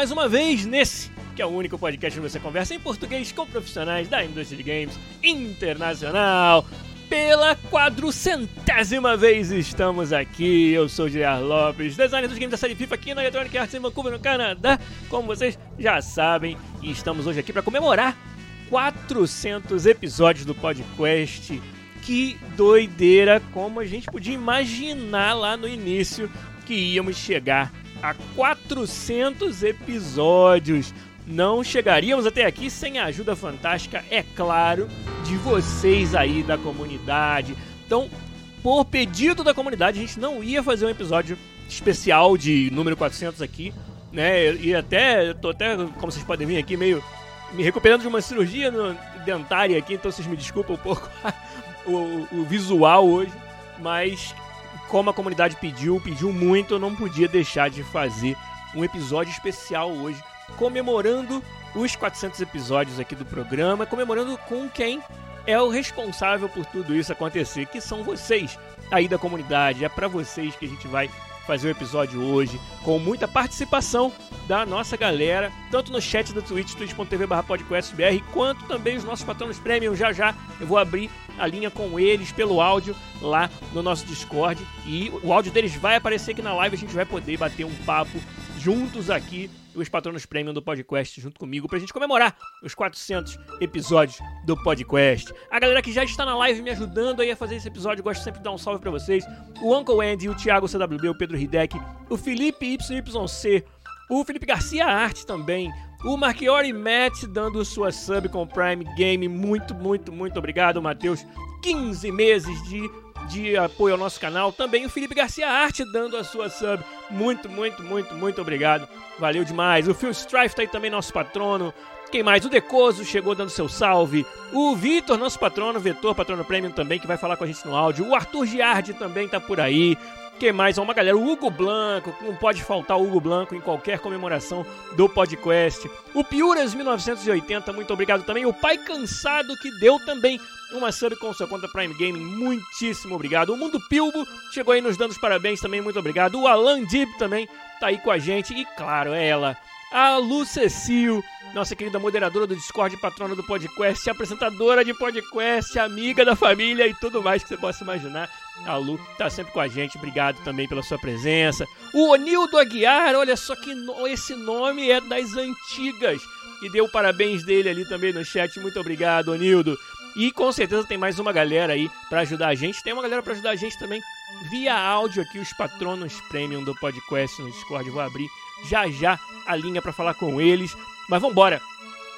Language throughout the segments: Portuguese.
Mais uma vez nesse, que é o único podcast onde você conversa em português com profissionais da indústria de games internacional. Pela quadrucentésima vez estamos aqui. Eu sou o Gerard Lopes, designer dos games da série FIFA aqui na Electronic Arts em Vancouver, no Canadá. Como vocês já sabem, e estamos hoje aqui para comemorar 400 episódios do podcast. Que doideira! Como a gente podia imaginar lá no início que íamos chegar a 400 episódios. Não chegaríamos até aqui sem a ajuda fantástica, é claro, de vocês aí da comunidade. Então, por pedido da comunidade, a gente não ia fazer um episódio especial de número 400 aqui, né? E até, tô até, como vocês podem ver aqui, meio me recuperando de uma cirurgia dentária aqui, então vocês me desculpem um pouco o, o visual hoje, mas como a comunidade pediu, pediu muito, eu não podia deixar de fazer um episódio especial hoje, comemorando os 400 episódios aqui do programa, comemorando com quem é o responsável por tudo isso acontecer, que são vocês aí da comunidade. É para vocês que a gente vai fazer o episódio hoje, com muita participação da nossa galera, tanto no chat da Twitch, twitch.tv podcastbr, quanto também os nossos patronos premium. Já já eu vou abrir a linha com eles pelo áudio lá no nosso Discord e o áudio deles vai aparecer aqui na live, a gente vai poder bater um papo juntos aqui os patronos premium do podcast junto comigo pra gente comemorar os 400 episódios do podcast. A galera que já está na live me ajudando aí a fazer esse episódio, gosto sempre de dar um salve para vocês. O Uncle Andy, o Thiago CWB, o Pedro Hidek, o Felipe YYC, o Felipe Garcia Arte também, o Marchiori Matt dando sua sub com o Prime Game. Muito, muito, muito obrigado, Matheus. 15 meses de de apoio ao nosso canal. Também o Felipe Garcia Arte dando a sua sub. Muito, muito, muito, muito obrigado. Valeu demais. O Phil Strife tá aí também, nosso patrono. Quem mais? O Decoso chegou dando seu salve. O Vitor, nosso patrono, Vetor, patrono premium também, que vai falar com a gente no áudio. O Arthur Giardi também tá por aí. Quem mais? Uma galera, o Hugo Blanco, não pode faltar o Hugo Blanco em qualquer comemoração do podcast. O Piuras 1980, muito obrigado também. O Pai Cansado, que deu também uma sub com sua conta Prime Gaming, muitíssimo obrigado. O Mundo Pilbo chegou aí nos dando os parabéns também, muito obrigado. O Alan Dib também tá aí com a gente. E claro, é ela, a Lu nossa querida moderadora do Discord, patrona do podcast, apresentadora de podcast, amiga da família e tudo mais que você possa imaginar. A Lu tá sempre com a gente, obrigado também pela sua presença. O Onildo Aguiar, olha só que no... esse nome é das antigas. E deu parabéns dele ali também no chat. Muito obrigado, Onildo. E com certeza tem mais uma galera aí para ajudar a gente. Tem uma galera para ajudar a gente também via áudio aqui, os patronos premium do podcast no Discord. Vou abrir já já a linha para falar com eles. Mas vamos embora.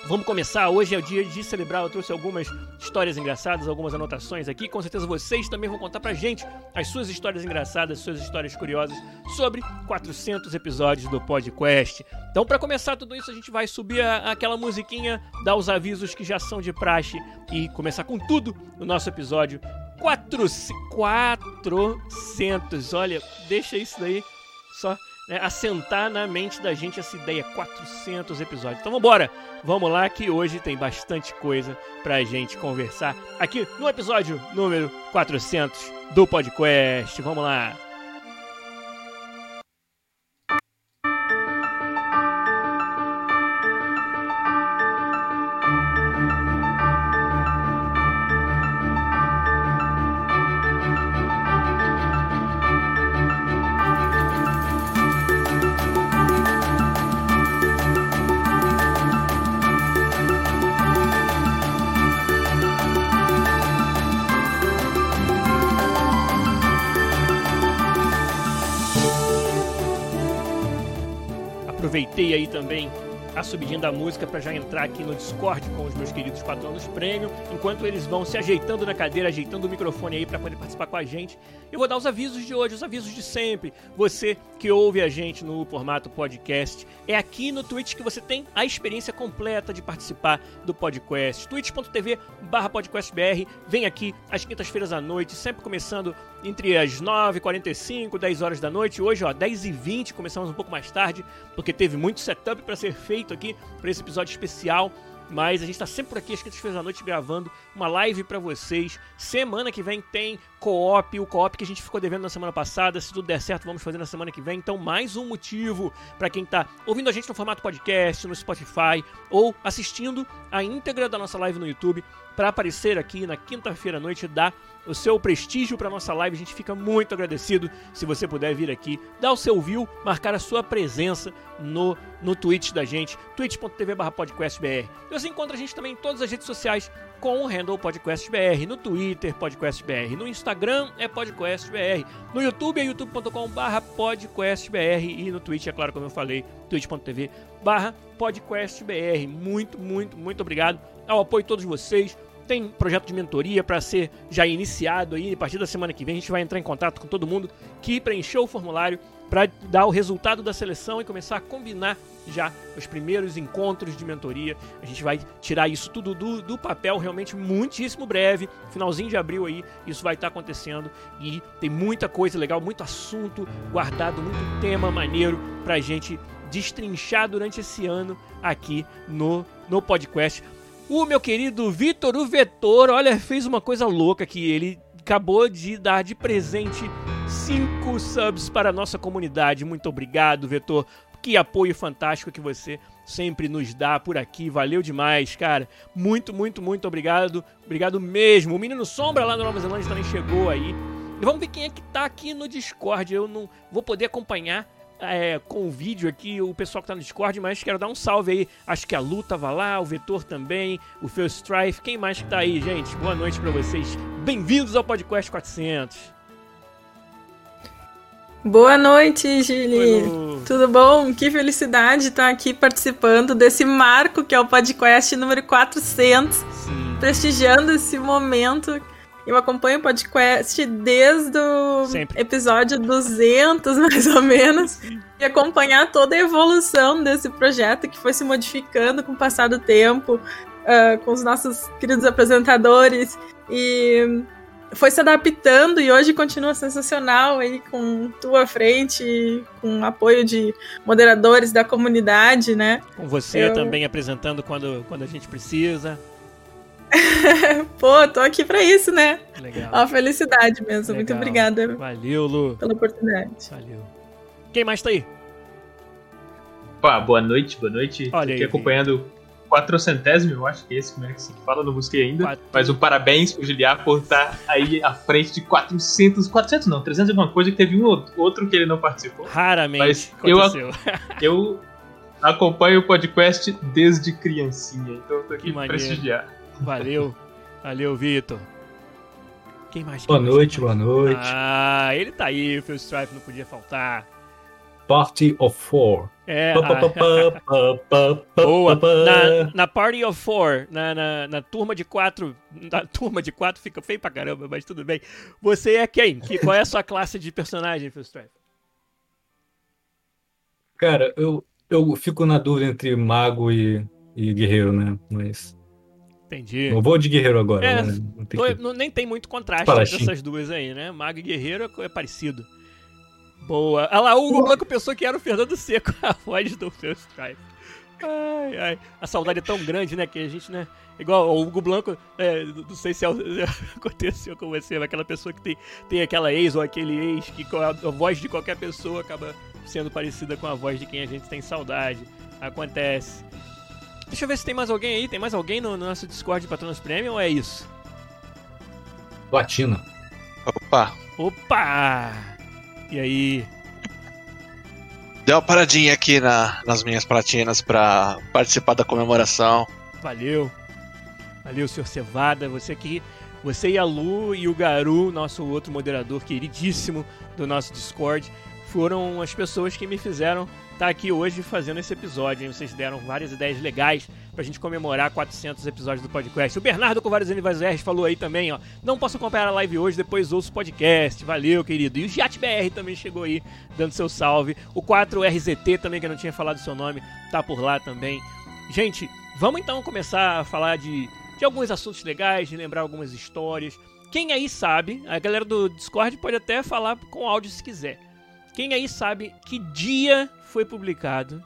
Vamos começar. Hoje é o dia de celebrar. Eu trouxe algumas histórias engraçadas, algumas anotações aqui. Com certeza vocês também vão contar pra gente as suas histórias engraçadas, suas histórias curiosas sobre 400 episódios do podcast. Então, para começar tudo isso, a gente vai subir a, aquela musiquinha, dar os avisos que já são de praxe e começar com tudo no nosso episódio 400. Olha, deixa isso daí só né, assentar na mente da gente essa ideia. 400 episódios. Então vambora! Vamos lá que hoje tem bastante coisa pra gente conversar aqui no episódio número 400 do podcast. Vamos lá! Da música para já entrar aqui no Discord com os meus queridos patronos Premium, enquanto eles vão se ajeitando na cadeira, ajeitando o microfone aí para poder participar com a gente. Eu vou dar os avisos de hoje, os avisos de sempre. Você que ouve a gente no formato podcast, é aqui no Twitch que você tem a experiência completa de participar do podcast. twitch.tv/podcastbr. Vem aqui às quintas-feiras à noite, sempre começando entre as 9h45, 10 horas da noite. Hoje, ó, 10h20, começamos um pouco mais tarde, porque teve muito setup para ser feito aqui para esse episódio especial. Mas a gente está sempre por aqui, às quintas-feiras da noite, gravando uma live para vocês. Semana que vem tem co-op, o co-op que a gente ficou devendo na semana passada. Se tudo der certo, vamos fazer na semana que vem. Então, mais um motivo para quem está ouvindo a gente no formato podcast, no Spotify ou assistindo a íntegra da nossa live no YouTube para aparecer aqui na quinta-feira à noite dar o seu prestígio para nossa live. A gente fica muito agradecido se você puder vir aqui, dar o seu view, marcar a sua presença no, no Twitch da gente, twitch.tv/podcastbr. Você encontra a gente também em todas as redes sociais com o handle podcastbr, no Twitter podcastbr, no Instagram é podcastbr, no YouTube é youtube.com/podcastbr e no Twitch é claro como eu falei, twitch.tv/podcastbr. Muito, muito, muito obrigado ao apoio de todos vocês tem projeto de mentoria para ser já iniciado aí. A partir da semana que vem a gente vai entrar em contato com todo mundo que preencheu o formulário para dar o resultado da seleção e começar a combinar já os primeiros encontros de mentoria. A gente vai tirar isso tudo do, do papel realmente muitíssimo breve. Finalzinho de abril aí, isso vai estar tá acontecendo e tem muita coisa legal, muito assunto guardado, muito tema maneiro para a gente destrinchar durante esse ano aqui no, no podcast. O meu querido Vitor, o Vetor, olha, fez uma coisa louca que ele acabou de dar de presente cinco subs para a nossa comunidade. Muito obrigado, Vetor. Que apoio fantástico que você sempre nos dá por aqui. Valeu demais, cara. Muito, muito, muito obrigado. Obrigado mesmo. O Menino Sombra lá na Nova Zelândia também chegou aí. E vamos ver quem é que tá aqui no Discord. Eu não vou poder acompanhar é, com o vídeo aqui, o pessoal que tá no Discord, mas quero dar um salve aí. Acho que a Lu tava lá, o Vetor também, o Phil Strife. Quem mais que tá aí, gente? Boa noite para vocês. Bem-vindos ao Podcast 400. Boa noite, Gili. Tudo bom? Que felicidade estar aqui participando desse marco que é o podcast número 400. Sim. Prestigiando esse momento eu acompanho o podcast desde o Sempre. episódio 200, mais ou menos, e acompanhar toda a evolução desse projeto que foi se modificando com o passar do tempo, uh, com os nossos queridos apresentadores, e foi se adaptando e hoje continua sensacional aí com tua frente, com apoio de moderadores da comunidade, né? Com você Eu... também apresentando quando, quando a gente precisa. Pô, tô aqui pra isso, né? Legal. Uma felicidade mesmo. Legal. Muito obrigada. Valeu, Lu. Pela oportunidade. Valeu. Quem mais tá aí? Pá, boa noite, boa noite. Olha Tô aqui aí, acompanhando o quatrocentésimo, eu acho que é esse, como é que se fala, não busquei ainda. Quatro... Mas um parabéns pro Giliar por estar aí à frente de 400, 400 não, 300 alguma coisa, que teve um outro que ele não participou. Raramente Mas aconteceu. Eu, eu acompanho o podcast desde criancinha, então eu tô aqui pra prestigiar. Valeu. Valeu, Vitor. Quem mais? Boa noite, boa noite. Ah, ele tá aí, o Phil Strife não podia faltar. Party of Four. É. Boa. Na, na Party of Four, na, na, na, turma de quatro. Na turma de quatro fica feio pra caramba, mas tudo bem. Você é quem? Que, qual é a sua classe de personagem, Phil Strife? Cara, eu, eu fico na dúvida entre mago e, e guerreiro, né? Mas Entendi. Não vou de guerreiro agora. É, né? não tem que... não, nem tem muito contraste entre essas duas aí, né? Mago e guerreiro é, é parecido. Boa. Olha lá, o Hugo Blanco pensou que era o Fernando Seco, a voz do seu Stripe. Ai, ai. A saudade é tão grande, né? Que a gente, né? Igual o Hugo Blanco, é, não sei se é, aconteceu com você, mas aquela pessoa que tem, tem aquela ex ou aquele ex que a, a voz de qualquer pessoa acaba sendo parecida com a voz de quem a gente tem saudade. Acontece. Deixa eu ver se tem mais alguém aí. Tem mais alguém no, no nosso Discord de Patronos Premium ou é isso? Platina. Opa! Opa! E aí? Deu uma paradinha aqui na, nas minhas platinas pra participar da comemoração. Valeu. Valeu, senhor Cevada. Você aqui. Você e a Lu e o Garu, nosso outro moderador queridíssimo do nosso Discord, foram as pessoas que me fizeram estar tá aqui hoje fazendo esse episódio. Hein? Vocês deram várias ideias legais pra gente comemorar 400 episódios do podcast. O Bernardo com vários aniversários falou aí também, ó. Não posso acompanhar a live hoje, depois ouço o podcast. Valeu, querido. E o JatBR também chegou aí, dando seu salve. O 4RZT também, que eu não tinha falado seu nome, tá por lá também. Gente, vamos então começar a falar de, de alguns assuntos legais, de lembrar algumas histórias. Quem aí sabe, a galera do Discord pode até falar com áudio se quiser. Quem aí sabe que dia foi publicado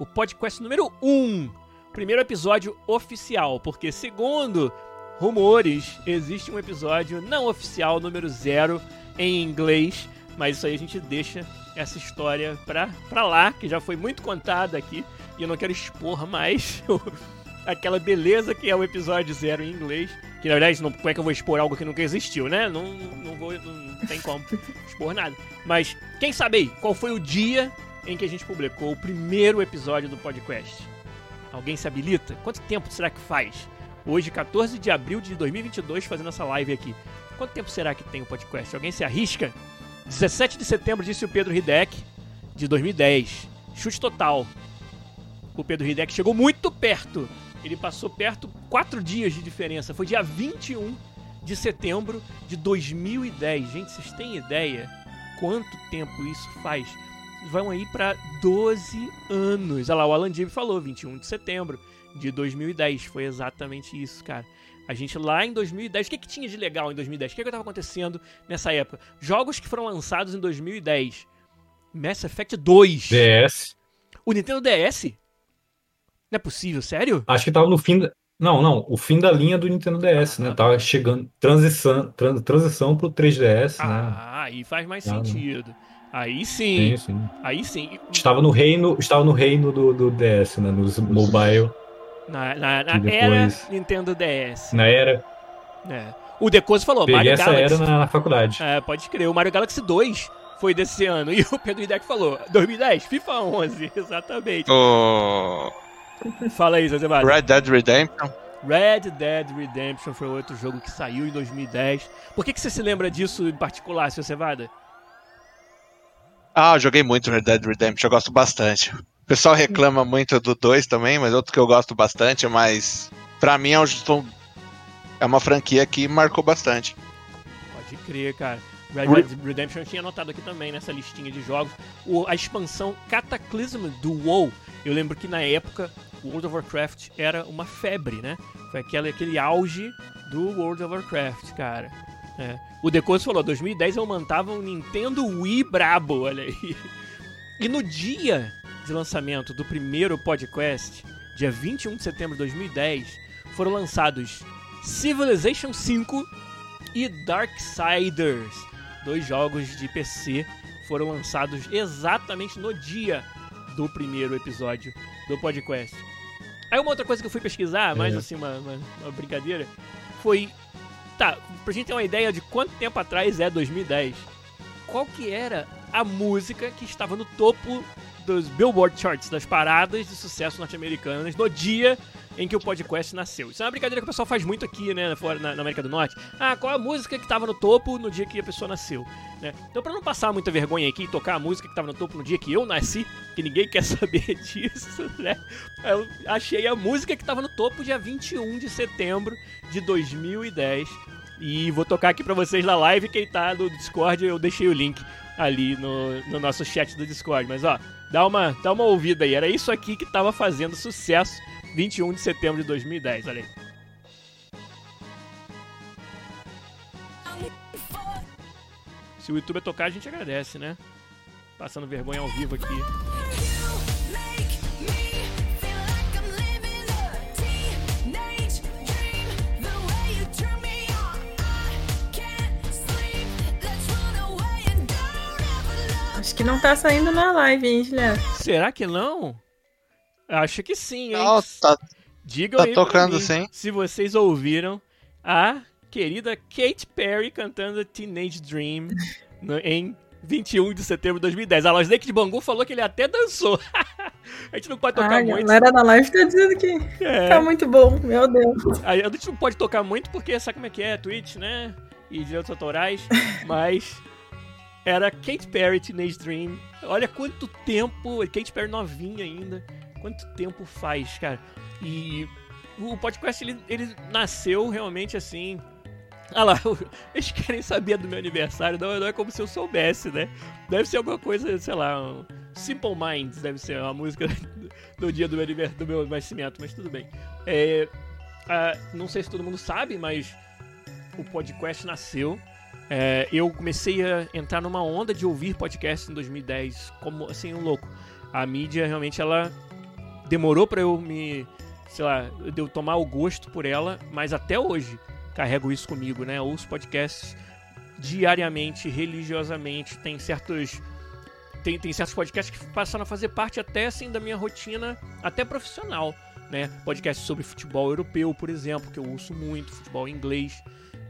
o podcast número 1, primeiro episódio oficial, porque segundo rumores, existe um episódio não oficial número 0 em inglês, mas isso aí a gente deixa essa história pra, pra lá, que já foi muito contada aqui, e eu não quero expor mais aquela beleza que é o episódio 0 em inglês. Que na verdade, não, como é que eu vou expor algo que nunca existiu, né? Não, não vou. Não tem como expor nada. Mas quem sabe aí, qual foi o dia em que a gente publicou o primeiro episódio do podcast? Alguém se habilita? Quanto tempo será que faz? Hoje, 14 de abril de 2022, fazendo essa live aqui. Quanto tempo será que tem o podcast? Alguém se arrisca? 17 de setembro, disse o Pedro Hideck, de 2010. Chute total. O Pedro Hideck chegou muito perto ele passou perto quatro dias de diferença. Foi dia 21 de setembro de 2010. Gente, vocês têm ideia quanto tempo isso faz? Vão aí para 12 anos. Olha lá, o Alan Dib falou, 21 de setembro de 2010. Foi exatamente isso, cara. A gente lá em 2010, o que, que tinha de legal em 2010? O que, que estava acontecendo nessa época? Jogos que foram lançados em 2010. Mass Effect 2. DS. O Nintendo DS não é possível, sério? Acho que tava no fim. Da... Não, não, o fim da linha do Nintendo DS, né? Tava chegando. Transição, trans, transição pro 3DS, ah, né? Ah, aí faz mais ah, sentido. Aí sim. sim, sim. Aí sim. Estava no reino, estava no reino do, do DS, né? Nos mobile. Na, na, na depois... era Nintendo DS. Na era. É. O Decoso falou, Peguei Mario essa Galaxy. era na, na, faculdade. É, pode crer. O Mario Galaxy 2 foi desse ano. E o Pedro Hideck falou, 2010, FIFA 11. Exatamente. Oh. Fala aí, Zé Red Dead Redemption. Red Dead Redemption foi outro jogo que saiu em 2010. Por que, que você se lembra disso em particular, seu Cevada? Ah, eu joguei muito Red Dead Redemption, eu gosto bastante. O pessoal reclama muito do 2 também, mas outro que eu gosto bastante, mas pra mim é, um, é uma franquia que marcou bastante. Pode crer, cara. Red Dead Redemption eu tinha anotado aqui também nessa listinha de jogos. O, a expansão Cataclysm do WoW. Eu lembro que na época World of Warcraft era uma febre, né? Foi aquele, aquele auge do World of Warcraft, cara. É. O Decoso falou, 2010 eu mantava um Nintendo Wii brabo, olha aí. E no dia de lançamento do primeiro podcast, dia 21 de setembro de 2010, foram lançados Civilization V e Darksiders, dois jogos de PC foram lançados exatamente no dia do primeiro episódio do podcast. Aí uma outra coisa que eu fui pesquisar, mais é. assim, uma, uma, uma, brincadeira, foi. Tá, pra gente ter uma ideia de quanto tempo atrás é 2010. Qual que era a música que estava no topo dos Billboard Charts, das paradas de sucesso norte-americanas, no dia em que o podcast nasceu. Isso é uma brincadeira que o pessoal faz muito aqui, né, fora na, na América do Norte. Ah, qual a música que estava no topo no dia que a pessoa nasceu, né? Então, para não passar muita vergonha aqui e tocar a música que estava no topo no dia que eu nasci, que ninguém quer saber disso, né? Eu achei a música que estava no topo dia 21 de setembro de 2010. E vou tocar aqui para vocês na live. Quem tá no Discord, eu deixei o link ali no, no nosso chat do Discord. Mas ó, dá uma, dá uma ouvida aí. Era isso aqui que tava fazendo sucesso 21 de setembro de 2010, olha aí. Se o YouTube tocar, a gente agradece, né? Passando vergonha ao vivo aqui. Acho que não tá saindo na live, hein, Juliano? Será que não? Acho que sim, hein? Não, tá, Digam tá aí tocando mim, sim. se vocês ouviram a querida Katy Perry cantando Teenage Dream no, em 21 de setembro de 2010. A Lois de Bangu falou que ele até dançou. a gente não pode tocar Ai, muito. A galera da live tá dizendo que é. tá muito bom, meu Deus. A gente não pode tocar muito porque sabe como é que é, Twitch, né? E direitos autorais, mas era Kate Perry, Teenage Dream. Olha quanto tempo, Kate Perry novinha ainda, quanto tempo faz, cara. E o podcast ele, ele nasceu realmente assim. Ah lá, eles querem saber do meu aniversário, não, não é como se eu soubesse, né? Deve ser alguma coisa, sei lá, um Simple Minds, deve ser uma música do dia do meu, do meu nascimento, mas tudo bem. É, não sei se todo mundo sabe, mas o podcast nasceu. É, eu comecei a entrar numa onda de ouvir podcast em 2010, como assim, um louco. A mídia realmente ela demorou para eu me sei lá, eu tomar o gosto por ela, mas até hoje carrego isso comigo, né? ouço podcasts diariamente, religiosamente, tem certos tem, tem certos podcasts que passaram a fazer parte até assim da minha rotina, até profissional, né? Podcasts sobre futebol europeu, por exemplo, que eu ouço muito, futebol inglês,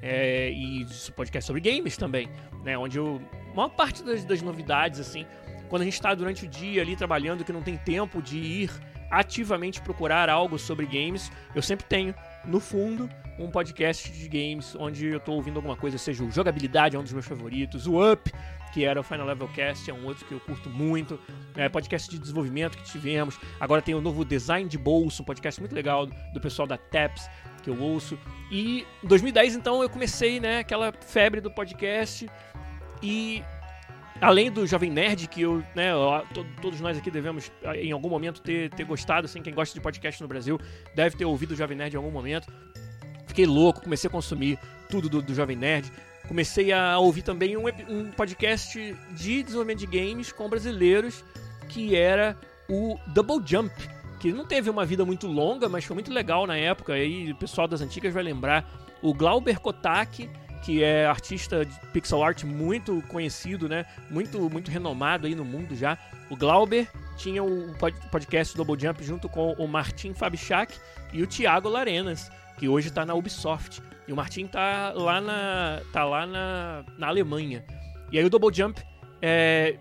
é, e podcast sobre games também, né? Onde eu, a maior parte das, das novidades, assim, quando a gente está durante o dia ali trabalhando, que não tem tempo de ir ativamente procurar algo sobre games, eu sempre tenho no fundo um podcast de games onde eu estou ouvindo alguma coisa, seja o Jogabilidade, é um dos meus favoritos, o Up, que era o Final Level Cast, é um outro que eu curto muito, é, podcast de desenvolvimento que tivemos, agora tem o novo Design de Bolso, um podcast muito legal do pessoal da TAPS, que eu ouço, e em 2010 então eu comecei, né, aquela febre do podcast, e além do Jovem Nerd, que eu, né, todos nós aqui devemos em algum momento ter, ter gostado, assim, quem gosta de podcast no Brasil deve ter ouvido o Jovem Nerd em algum momento. Fiquei louco, comecei a consumir tudo do, do Jovem Nerd. Comecei a ouvir também um, um podcast de desenvolvimento de games com brasileiros, que era o Double Jump, que não teve uma vida muito longa, mas foi muito legal na época. Aí o pessoal das antigas vai lembrar. O Glauber Kotak que é artista de pixel art muito conhecido, né? Muito, muito renomado aí no mundo já. O Glauber tinha o podcast Double Jump junto com o Martin Fabichak e o Thiago Larenas, que hoje está na Ubisoft. E o Martin tá lá na, tá lá na, na Alemanha. E aí o Double Jump é,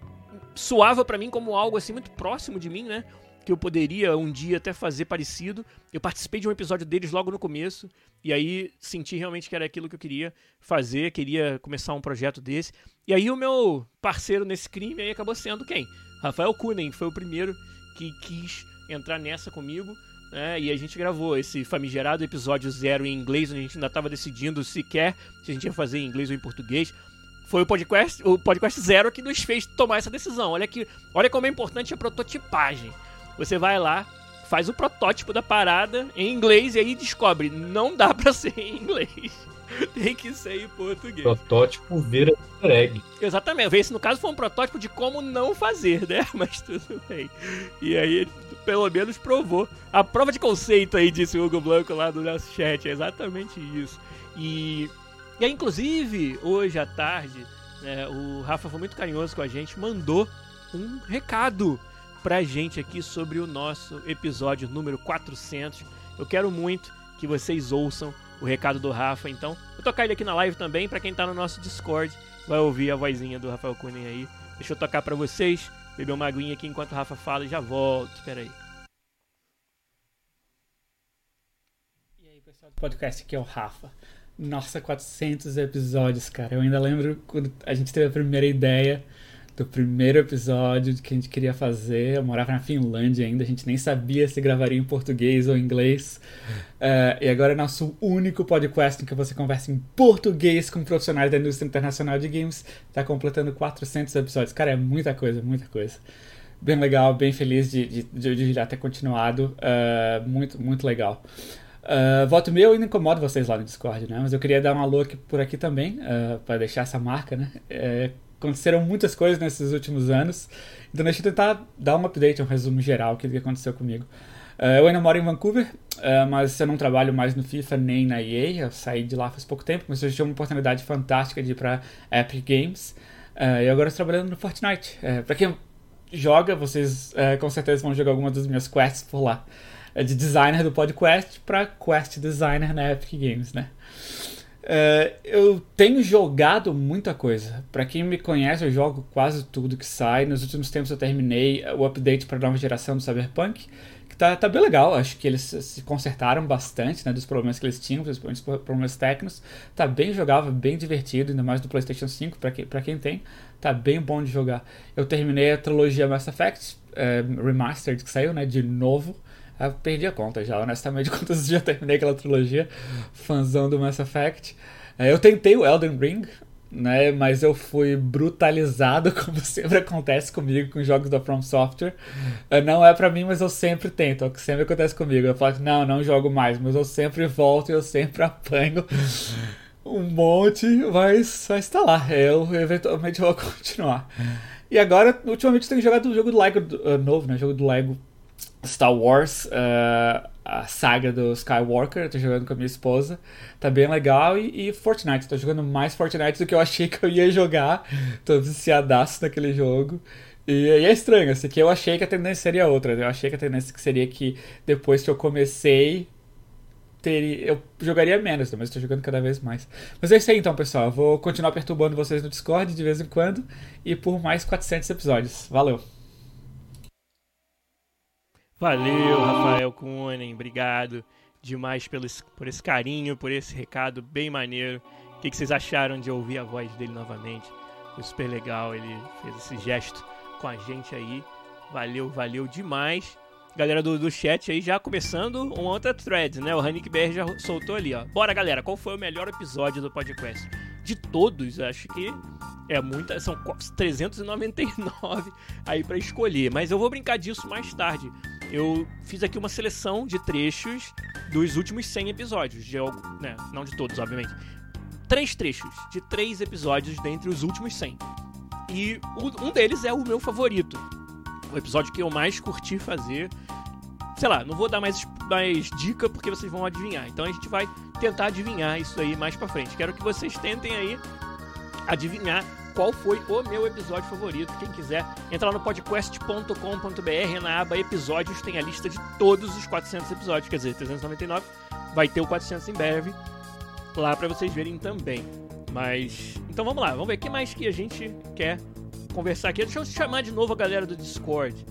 soava para mim como algo assim muito próximo de mim, né? Que eu poderia um dia até fazer parecido. Eu participei de um episódio deles logo no começo, e aí senti realmente que era aquilo que eu queria fazer, queria começar um projeto desse. E aí o meu parceiro nesse crime aí acabou sendo quem? Rafael Kunen, foi o primeiro que quis entrar nessa comigo. né e a gente gravou esse famigerado episódio zero em inglês, onde a gente ainda estava decidindo sequer se a gente ia fazer em inglês ou em português foi o podcast, o podcast zero que nos fez tomar essa decisão. Olha que, olha como é importante a prototipagem. Você vai lá, faz o protótipo da parada em inglês e aí descobre, não dá pra ser em inglês. Tem que ser em português. Protótipo vira egg. Exatamente. Esse, no caso, foi um protótipo de como não fazer, né? Mas tudo bem. E aí, pelo menos, provou. A prova de conceito aí, disse o Hugo Blanco lá do nosso chat. É exatamente isso. E, e aí, inclusive, hoje à tarde, né, o Rafa foi muito carinhoso com a gente, mandou um recado pra gente aqui sobre o nosso episódio número 400. Eu quero muito que vocês ouçam o recado do Rafa, então vou tocar ele aqui na live também, para quem tá no nosso Discord, vai ouvir a vozinha do Rafael Cunha aí. Deixa eu tocar para vocês, beber uma aguinha aqui enquanto o Rafa fala e já volto, espera aí. E aí, pessoal do podcast, aqui é o Rafa. Nossa, 400 episódios, cara. Eu ainda lembro quando a gente teve a primeira ideia do primeiro episódio que a gente queria fazer. Eu morava na Finlândia ainda, a gente nem sabia se gravaria em português ou inglês. Uh, e agora é nosso único podcast em que você conversa em português com profissionais da indústria internacional de games. Está completando 400 episódios. Cara, é muita coisa, muita coisa. Bem legal, bem feliz de, de, de já ter continuado. Uh, muito, muito legal. Uh, voto meu ainda incomoda vocês lá no Discord, né? Mas eu queria dar um alô aqui, por aqui também, uh, para deixar essa marca, né? Aconteceram muitas coisas nesses últimos anos. Então deixa eu tentar dar um update, um resumo geral do que aconteceu comigo. Uh, eu ainda moro em Vancouver, uh, mas eu não trabalho mais no FIFA nem na EA. Eu saí de lá faz pouco tempo, mas eu tive uma oportunidade fantástica de ir para Epic Games. Uh, e agora estou trabalhando no Fortnite. Uh, para quem joga, vocês com certeza vão jogar algumas das minhas quests por lá. de designer do podcast para quest designer na Epic Games, né? Uh, eu tenho jogado muita coisa. Para quem me conhece, eu jogo quase tudo que sai. Nos últimos tempos eu terminei o update para a nova geração do Cyberpunk, que tá, tá bem legal. Acho que eles se consertaram bastante, né, dos problemas que eles tinham, principalmente problemas técnicos. Tá bem jogável, bem divertido, ainda mais do PlayStation 5, para quem, pra quem tem. Tá bem bom de jogar. Eu terminei a trilogia Mass Effect é, Remastered que saiu, né, de novo. Eu perdi a conta já, honestamente, quantas já terminei aquela trilogia, fãzão do Mass Effect. É, eu tentei o Elden Ring, né? Mas eu fui brutalizado, como sempre acontece comigo com jogos da From Software. É, não é para mim, mas eu sempre tento. É o que sempre acontece comigo. Eu falo, não, não jogo mais, mas eu sempre volto e eu sempre apanho um monte, mas vai estar lá. Eu eventualmente vou continuar. E agora, ultimamente, eu tenho jogado o jogo do Lego uh, novo, né? Jogo do Lego Star Wars. Uh, a saga do Skywalker, tô jogando com a minha esposa, tá bem legal, e, e, Fortnite, tô jogando mais Fortnite do que eu achei que eu ia jogar, tô viciadaço naquele jogo, e, e é estranho, assim, que eu achei que a tendência seria outra, eu achei que a tendência seria que depois que eu comecei, teria, eu jogaria menos, mas estou jogando cada vez mais. Mas é isso aí então, pessoal, eu vou continuar perturbando vocês no Discord de vez em quando, e por mais 400 episódios, valeu! Valeu, Rafael Kunen, obrigado demais pelo, por esse carinho, por esse recado bem maneiro. O que, que vocês acharam de ouvir a voz dele novamente? Foi super legal, ele fez esse gesto com a gente aí. Valeu, valeu demais. Galera do, do chat aí já começando uma outra thread, né? O Hanik BR já soltou ali, ó. Bora, galera, qual foi o melhor episódio do podcast? De todos, acho que é muita, são 399 aí para escolher, mas eu vou brincar disso mais tarde eu fiz aqui uma seleção de trechos dos últimos 100 episódios, de algo, né, não de todos, obviamente. Três trechos de três episódios dentre os últimos 100. E um deles é o meu favorito. O episódio que eu mais curti fazer. Sei lá, não vou dar mais, mais dica porque vocês vão adivinhar. Então a gente vai tentar adivinhar isso aí mais pra frente. Quero que vocês tentem aí adivinhar qual foi o meu episódio favorito. Quem quiser, entra lá no podcast.com.br, na aba episódios, tem a lista de todos os 400 episódios, quer dizer, 399. Vai ter o 400 em breve lá para vocês verem também. Mas, então vamos lá, vamos ver o que mais que a gente quer conversar aqui. Deixa eu chamar de novo a galera do Discord.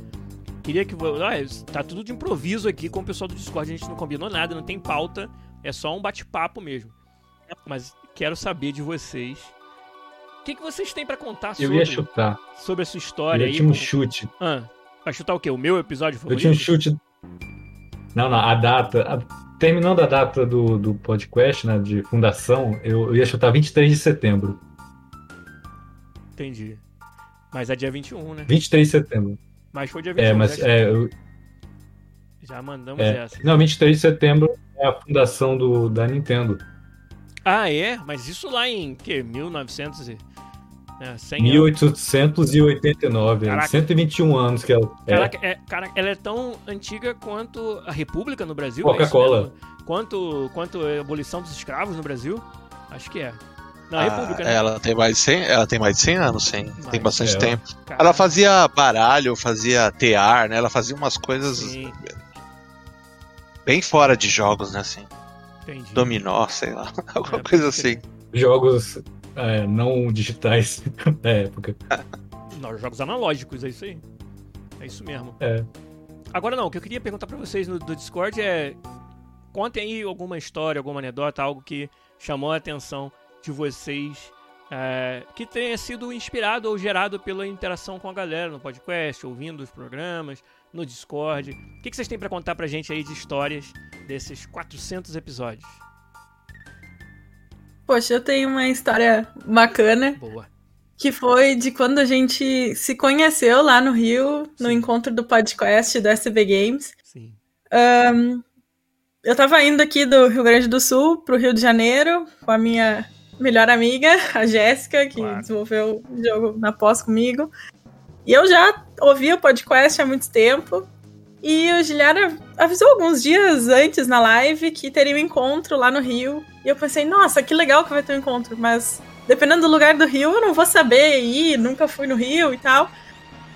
Queria que. Ah, tá tudo de improviso aqui com o pessoal do Discord, a gente não combinou nada, não tem pauta, é só um bate-papo mesmo. Mas quero saber de vocês que, que vocês têm para contar sobre, eu ia chutar. sobre a sua história? Eu tinha um chute. Ah, vai chutar o quê? O meu episódio favorito? Eu tinha um chute. Não, não, a data. A... Terminando a data do, do podcast, né, de fundação, eu, eu ia chutar 23 de setembro. Entendi. Mas é dia 21, né? 23 de setembro. Mas foi dia 21. É, mas é, eu... Já mandamos é. essa. Não, 23 de setembro é a fundação do, da Nintendo. Ah, é? Mas isso lá em que? 1900 e... É, 1889, Caraca. 121 anos que ela é. Caraca, é, cara, ela é tão antiga quanto a República no Brasil? É Coca-Cola. É quanto, quanto a abolição dos escravos no Brasil? Acho que é. Na ah, República, né? Ela tem mais de 100, ela tem mais de 100 anos, sim. Mais tem bastante é. tempo. Caraca. Ela fazia baralho, fazia tear, né? Ela fazia umas coisas sim. bem fora de jogos, né, assim. Entendi. Dominó, sei lá. Alguma coisa assim. Jogos é, não digitais da época. Não, jogos analógicos, é isso aí. É isso mesmo. É. Agora não, o que eu queria perguntar para vocês no do Discord é contem aí alguma história, alguma anedota, algo que chamou a atenção de vocês, é, que tenha sido inspirado ou gerado pela interação com a galera no podcast, ouvindo os programas, no Discord. O que, que vocês têm para contar pra gente aí de histórias desses 400 episódios? Poxa, eu tenho uma história bacana. Boa. Que foi de quando a gente se conheceu lá no Rio, Sim. no encontro do podcast do SB Games. Sim. Um, eu tava indo aqui do Rio Grande do Sul pro Rio de Janeiro com a minha melhor amiga, a Jéssica, que claro. desenvolveu o jogo na pós comigo. E eu já ouvia o podcast há muito tempo. E o Giliara avisou alguns dias antes na live que teria um encontro lá no Rio. E eu pensei, nossa, que legal que vai ter um encontro, mas dependendo do lugar do Rio, eu não vou saber ir, nunca fui no Rio e tal.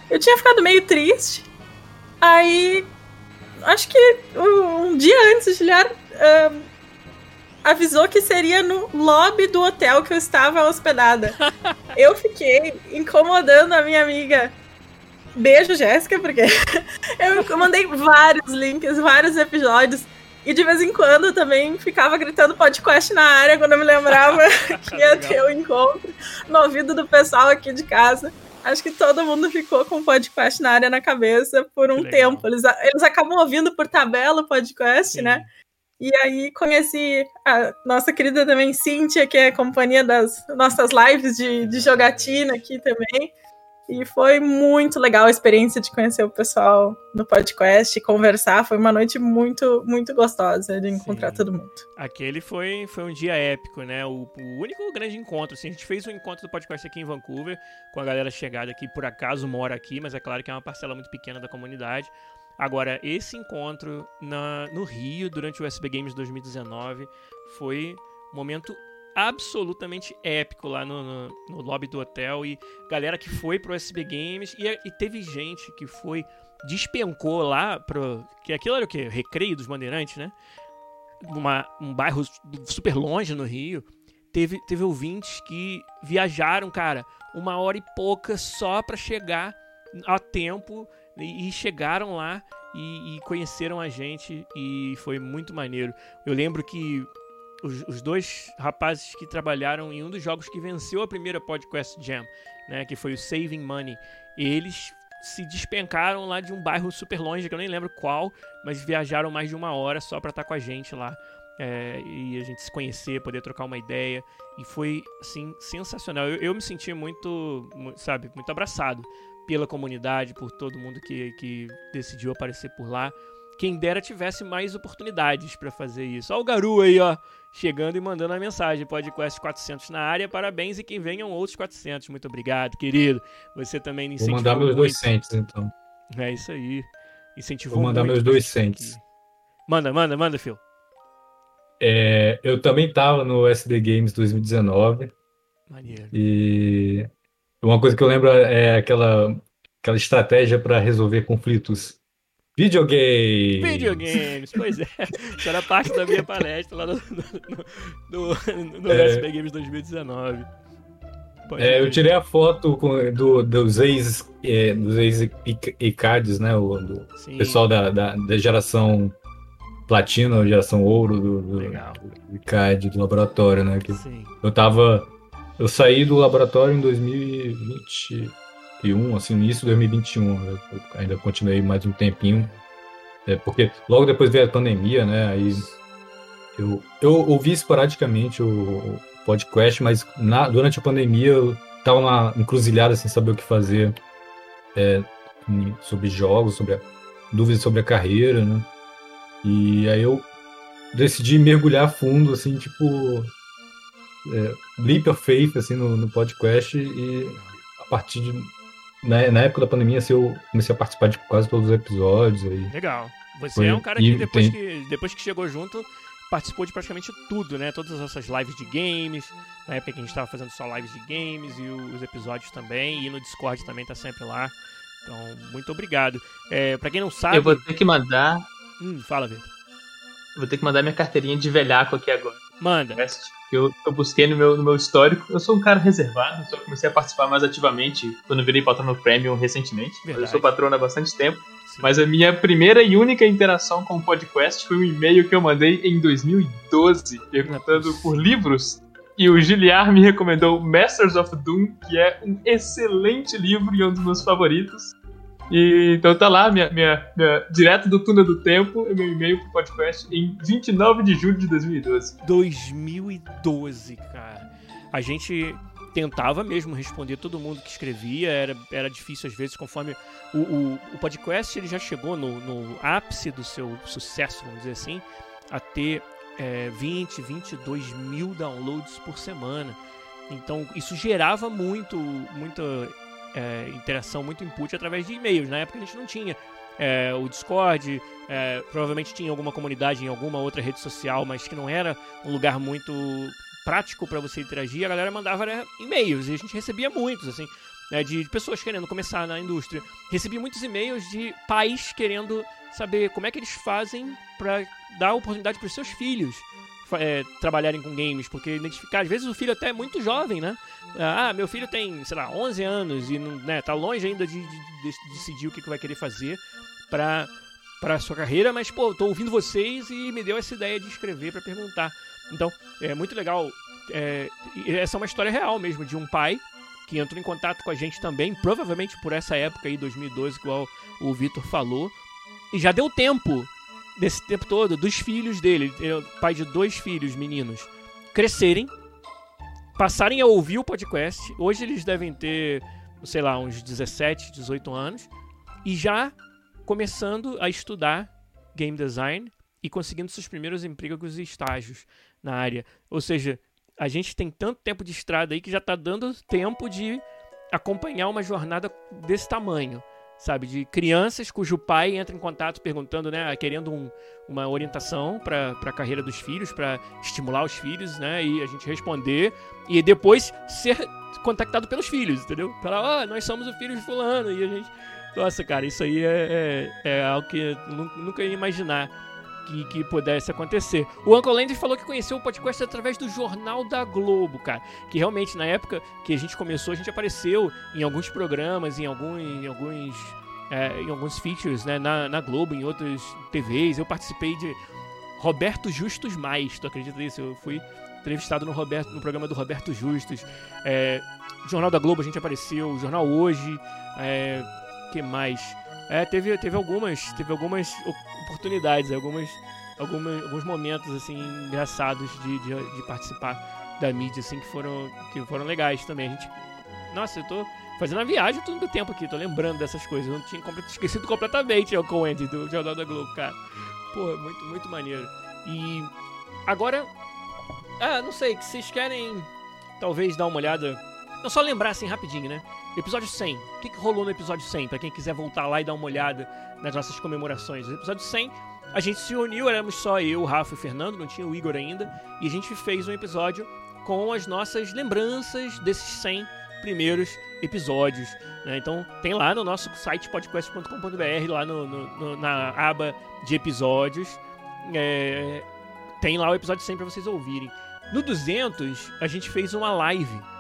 Eu tinha ficado meio triste. Aí, acho que um dia antes, o uh, avisou que seria no lobby do hotel que eu estava hospedada. eu fiquei incomodando a minha amiga Beijo, Jéssica, porque eu mandei vários links, vários episódios. E de vez em quando também ficava gritando podcast na área quando eu me lembrava que ia ter o um encontro no ouvido do pessoal aqui de casa. Acho que todo mundo ficou com podcast na área na cabeça por um tempo. Eles, eles acabam ouvindo por tabela o podcast, Sim. né? E aí conheci a nossa querida também Cíntia, que é companhia das nossas lives de, de jogatina aqui também. E foi muito legal a experiência de conhecer o pessoal no podcast, conversar. Foi uma noite muito, muito gostosa de encontrar Sim. todo mundo. Aquele foi, foi um dia épico, né? O, o, único grande encontro. Assim, a gente fez um encontro do podcast aqui em Vancouver, com a galera chegada que por acaso mora aqui, mas é claro que é uma parcela muito pequena da comunidade. Agora, esse encontro na, no Rio, durante o USB Games 2019, foi um momento absolutamente épico lá no, no, no, lobby do hotel. E galera que foi pro USB Games. E, e, teve gente que foi. Despencou lá pro. Que aquilo era o quê? Recreio dos Bandeirantes, né? Uma, um bairro super longe no Rio. Teve, teve ouvintes que viajaram, cara, uma hora e pouca só para chegar a tempo e, e chegaram lá e, e, conheceram a gente e foi muito maneiro. Eu lembro que os, os, dois rapazes que trabalharam em um dos jogos que venceu a primeira Podcast Jam, né, que foi o Saving Money, eles se despencaram lá de um bairro super longe, que eu nem lembro qual, mas viajaram mais de uma hora só para estar tá com a gente lá. É, e a gente se conhecer, poder trocar uma ideia. E foi, assim, sensacional. Eu, eu me senti muito, sabe, muito abraçado pela comunidade, por todo mundo que, que decidiu aparecer por lá. Quem dera tivesse mais oportunidades para fazer isso. Olha o Garu aí, ó, chegando e mandando a mensagem. Podcast 400 na área, parabéns e que venham outros 400. Muito obrigado, querido. Você também me incentivou Vou mandar meus dois cents, então. É isso aí. Incentivou Vou mandar meus dois cents. Manda, manda, manda, Phil. É, eu também estava no SD Games 2019. Maneiro. E uma coisa que eu lembro é aquela, aquela estratégia para resolver conflitos. Videogames! Videogames, pois é. Isso era parte da minha palestra lá no, no, no, no é, SP Games 2019. É, eu tirei a foto com, do, dos ex é, dos ex ICADs, né? O pessoal da, da, da, geração platina, geração ouro do, do, do ICAD, do laboratório, né? Que Sim. Eu tava eu saí do laboratório em 2021, assim, no início de 2021. Eu ainda continuei mais um tempinho. É, porque logo depois veio a pandemia, né? Aí eu, eu ouvi esporadicamente o podcast, mas na, durante a pandemia eu tava uma encruzilhada sem saber o que fazer é, sobre jogos, sobre a, dúvidas sobre a carreira, né? E aí eu decidi mergulhar fundo, assim, tipo, é, leap of faith assim, no, no podcast e a partir de. Na, na época da pandemia, assim, eu comecei a participar de quase todos os episódios. Aí. Legal. Você Foi, é um cara que depois, tem... que depois que chegou junto, participou de praticamente tudo, né? Todas as nossas lives de games, na época que a gente estava fazendo só lives de games e os episódios também, e no Discord também tá sempre lá. Então, muito obrigado. É, para quem não sabe. Eu vou ter que mandar. Hum, fala, Vitor. Vou ter que mandar minha carteirinha de velhaco aqui agora. Manda que eu, eu busquei no meu, no meu histórico. Eu sou um cara reservado, só comecei a participar mais ativamente quando virei patrono Premium recentemente. Eu sou patrono há bastante tempo. Sim. Mas a minha primeira e única interação com o podcast foi um e-mail que eu mandei em 2012, perguntando por livros. E o Giliar me recomendou Masters of Doom, que é um excelente livro e um dos meus favoritos. E, então tá lá, minha, minha, minha, direto do túnel do tempo, meu e-mail pro podcast em 29 de julho de 2012. 2012, cara. A gente tentava mesmo responder todo mundo que escrevia, era, era difícil às vezes, conforme o, o, o podcast ele já chegou no, no, ápice do seu sucesso, vamos dizer assim, a ter é, 20, 22 mil downloads por semana. Então isso gerava muito, muita é, interação, muito input através de e-mails. Na época a gente não tinha é, o Discord, é, provavelmente tinha alguma comunidade em alguma outra rede social, mas que não era um lugar muito prático para você interagir. A galera mandava né, e-mails e a gente recebia muitos, assim, né, de pessoas querendo começar na indústria. Recebi muitos e-mails de pais querendo saber como é que eles fazem para dar oportunidade para os seus filhos é, trabalharem com games, porque identificar, às vezes o filho até é muito jovem, né? Ah, meu filho tem, sei lá, 11 anos e não, né, tá longe ainda de, de, de decidir o que, que vai querer fazer para para sua carreira, mas pô, tô ouvindo vocês e me deu essa ideia de escrever para perguntar. Então, é muito legal. É, essa é uma história real mesmo de um pai que entrou em contato com a gente também, provavelmente por essa época aí, 2012, igual o Vitor falou. E já deu tempo, desse tempo todo, dos filhos dele, pai de dois filhos meninos, crescerem, passarem a ouvir o podcast. Hoje eles devem ter, sei lá, uns 17, 18 anos. E já começando a estudar game design e conseguindo seus primeiros empregos e estágios na área. Ou seja, a gente tem tanto tempo de estrada aí que já está dando tempo de acompanhar uma jornada desse tamanho, sabe? De crianças cujo pai entra em contato perguntando, né, querendo um, uma orientação para a carreira dos filhos, para estimular os filhos, né, e a gente responder e depois ser contactado pelos filhos, entendeu? Falar, ó, oh, nós somos o filho de fulano e a gente nossa, cara, isso aí é, é, é algo que nunca ia imaginar que, que pudesse acontecer. O Uncle Landry falou que conheceu o podcast através do Jornal da Globo, cara. Que realmente, na época que a gente começou, a gente apareceu em alguns programas, em, algum, em alguns. É, em alguns features, né, na, na Globo, em outras TVs. Eu participei de Roberto Justus Mais, tu acredita nisso? Eu fui entrevistado no, Roberto, no programa do Roberto Justus. É, Jornal da Globo a gente apareceu, Jornal Hoje. É, que mais? É, teve, teve algumas, teve algumas oportunidades, algumas, algumas, alguns momentos assim engraçados de, de, de, participar da mídia assim que foram que foram legais também. A gente, nossa, eu tô fazendo a viagem todo o tempo aqui, tô lembrando dessas coisas. Eu não tinha esquecido completamente o Coen do Jornal da Globo, cara. Pô, muito muito maneiro. E agora, ah, não sei, que vocês querem talvez dar uma olhada não, só lembrar assim rapidinho, né? Episódio 100. O que, que rolou no episódio 100? Para quem quiser voltar lá e dar uma olhada nas nossas comemorações. No episódio 100, a gente se uniu, éramos só eu, Rafa e Fernando, não tinha o Igor ainda. E a gente fez um episódio com as nossas lembranças desses 100 primeiros episódios. Né? Então tem lá no nosso site podcast.com.br, lá no, no, no, na aba de episódios. É, tem lá o episódio 100 para vocês ouvirem. No 200, a gente fez uma live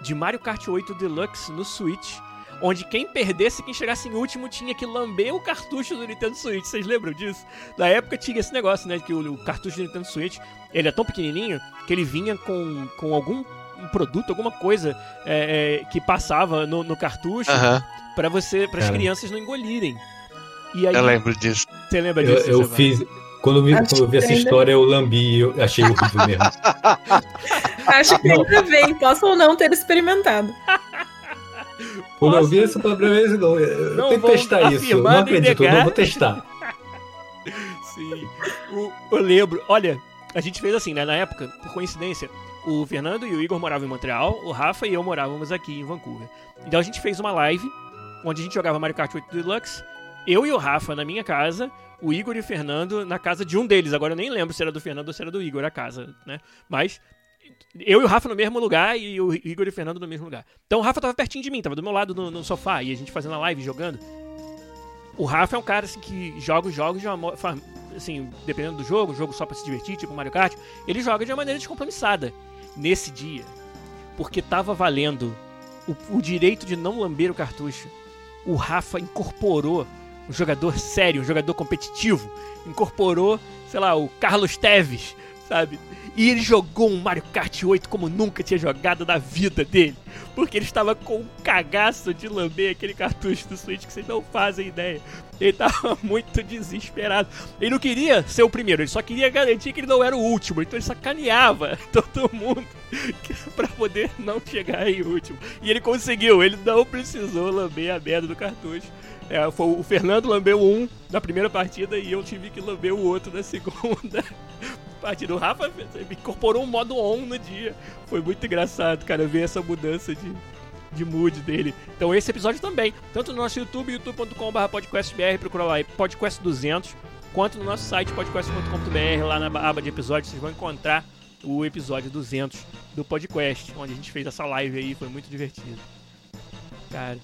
de Mario Kart 8 Deluxe no Switch, onde quem perdesse, quem chegasse em último, tinha que lamber o cartucho do Nintendo Switch. Vocês lembram disso? Na época tinha esse negócio, né? Que o, o cartucho do Nintendo Switch, ele é tão pequenininho que ele vinha com, com algum um produto, alguma coisa é, é, que passava no, no cartucho para você, para as crianças não engolirem. E aí, eu lembro disso. Você lembra disso? Eu, eu fiz, quando eu vi, quando eu vi essa história, eu lambi e eu achei horrível mesmo. Acho que ainda bem, posso ou não ter experimentado. Quando eu vi essa primeira vez, não, eu não tenho que testar isso. Eu não acredito, eu não vou testar. Sim. O, eu lembro, olha, a gente fez assim, né? Na época, por coincidência, o Fernando e o Igor moravam em Montreal, o Rafa e eu morávamos aqui em Vancouver. Então a gente fez uma live onde a gente jogava Mario Kart 8 Deluxe, eu e o Rafa na minha casa, o Igor e o Fernando na casa de um deles. Agora eu nem lembro se era do Fernando ou se era do Igor a casa, né? Mas eu e o Rafa no mesmo lugar e o Igor e o Fernando no mesmo lugar. Então o Rafa tava pertinho de mim, tava do meu lado no, no sofá e a gente fazendo a live, jogando. O Rafa é um cara assim, que joga os jogos de uma assim, dependendo do jogo, jogo só para se divertir, tipo Mario Kart, ele joga de uma maneira descompromissada. Nesse dia, porque tava valendo o, o direito de não lamber o cartucho, o Rafa incorporou um jogador sério, um jogador competitivo, incorporou, sei lá, o Carlos Teves, sabe? E ele jogou um Mario Kart 8 como nunca tinha jogado na vida dele. Porque ele estava com um cagaço de lamber aquele cartucho do Switch que vocês não fazem ideia. Ele estava muito desesperado. Ele não queria ser o primeiro, ele só queria garantir que ele não era o último. Então ele sacaneava todo mundo para poder não chegar em último. E ele conseguiu, ele não precisou lamber a merda do cartucho. É, foi, o Fernando lambeu um na primeira partida e eu tive que lamber o outro na segunda partida. O Rafa incorporou um modo on no dia. Foi muito engraçado, cara, ver essa mudança de, de mood dele. Então esse episódio também, tanto no nosso YouTube, youtube.com.br podcastbr, procura lá podcast 200, quanto no nosso site podcast.com.br, lá na aba de episódios, vocês vão encontrar o episódio 200 do podcast, onde a gente fez essa live aí, foi muito divertido. Cara,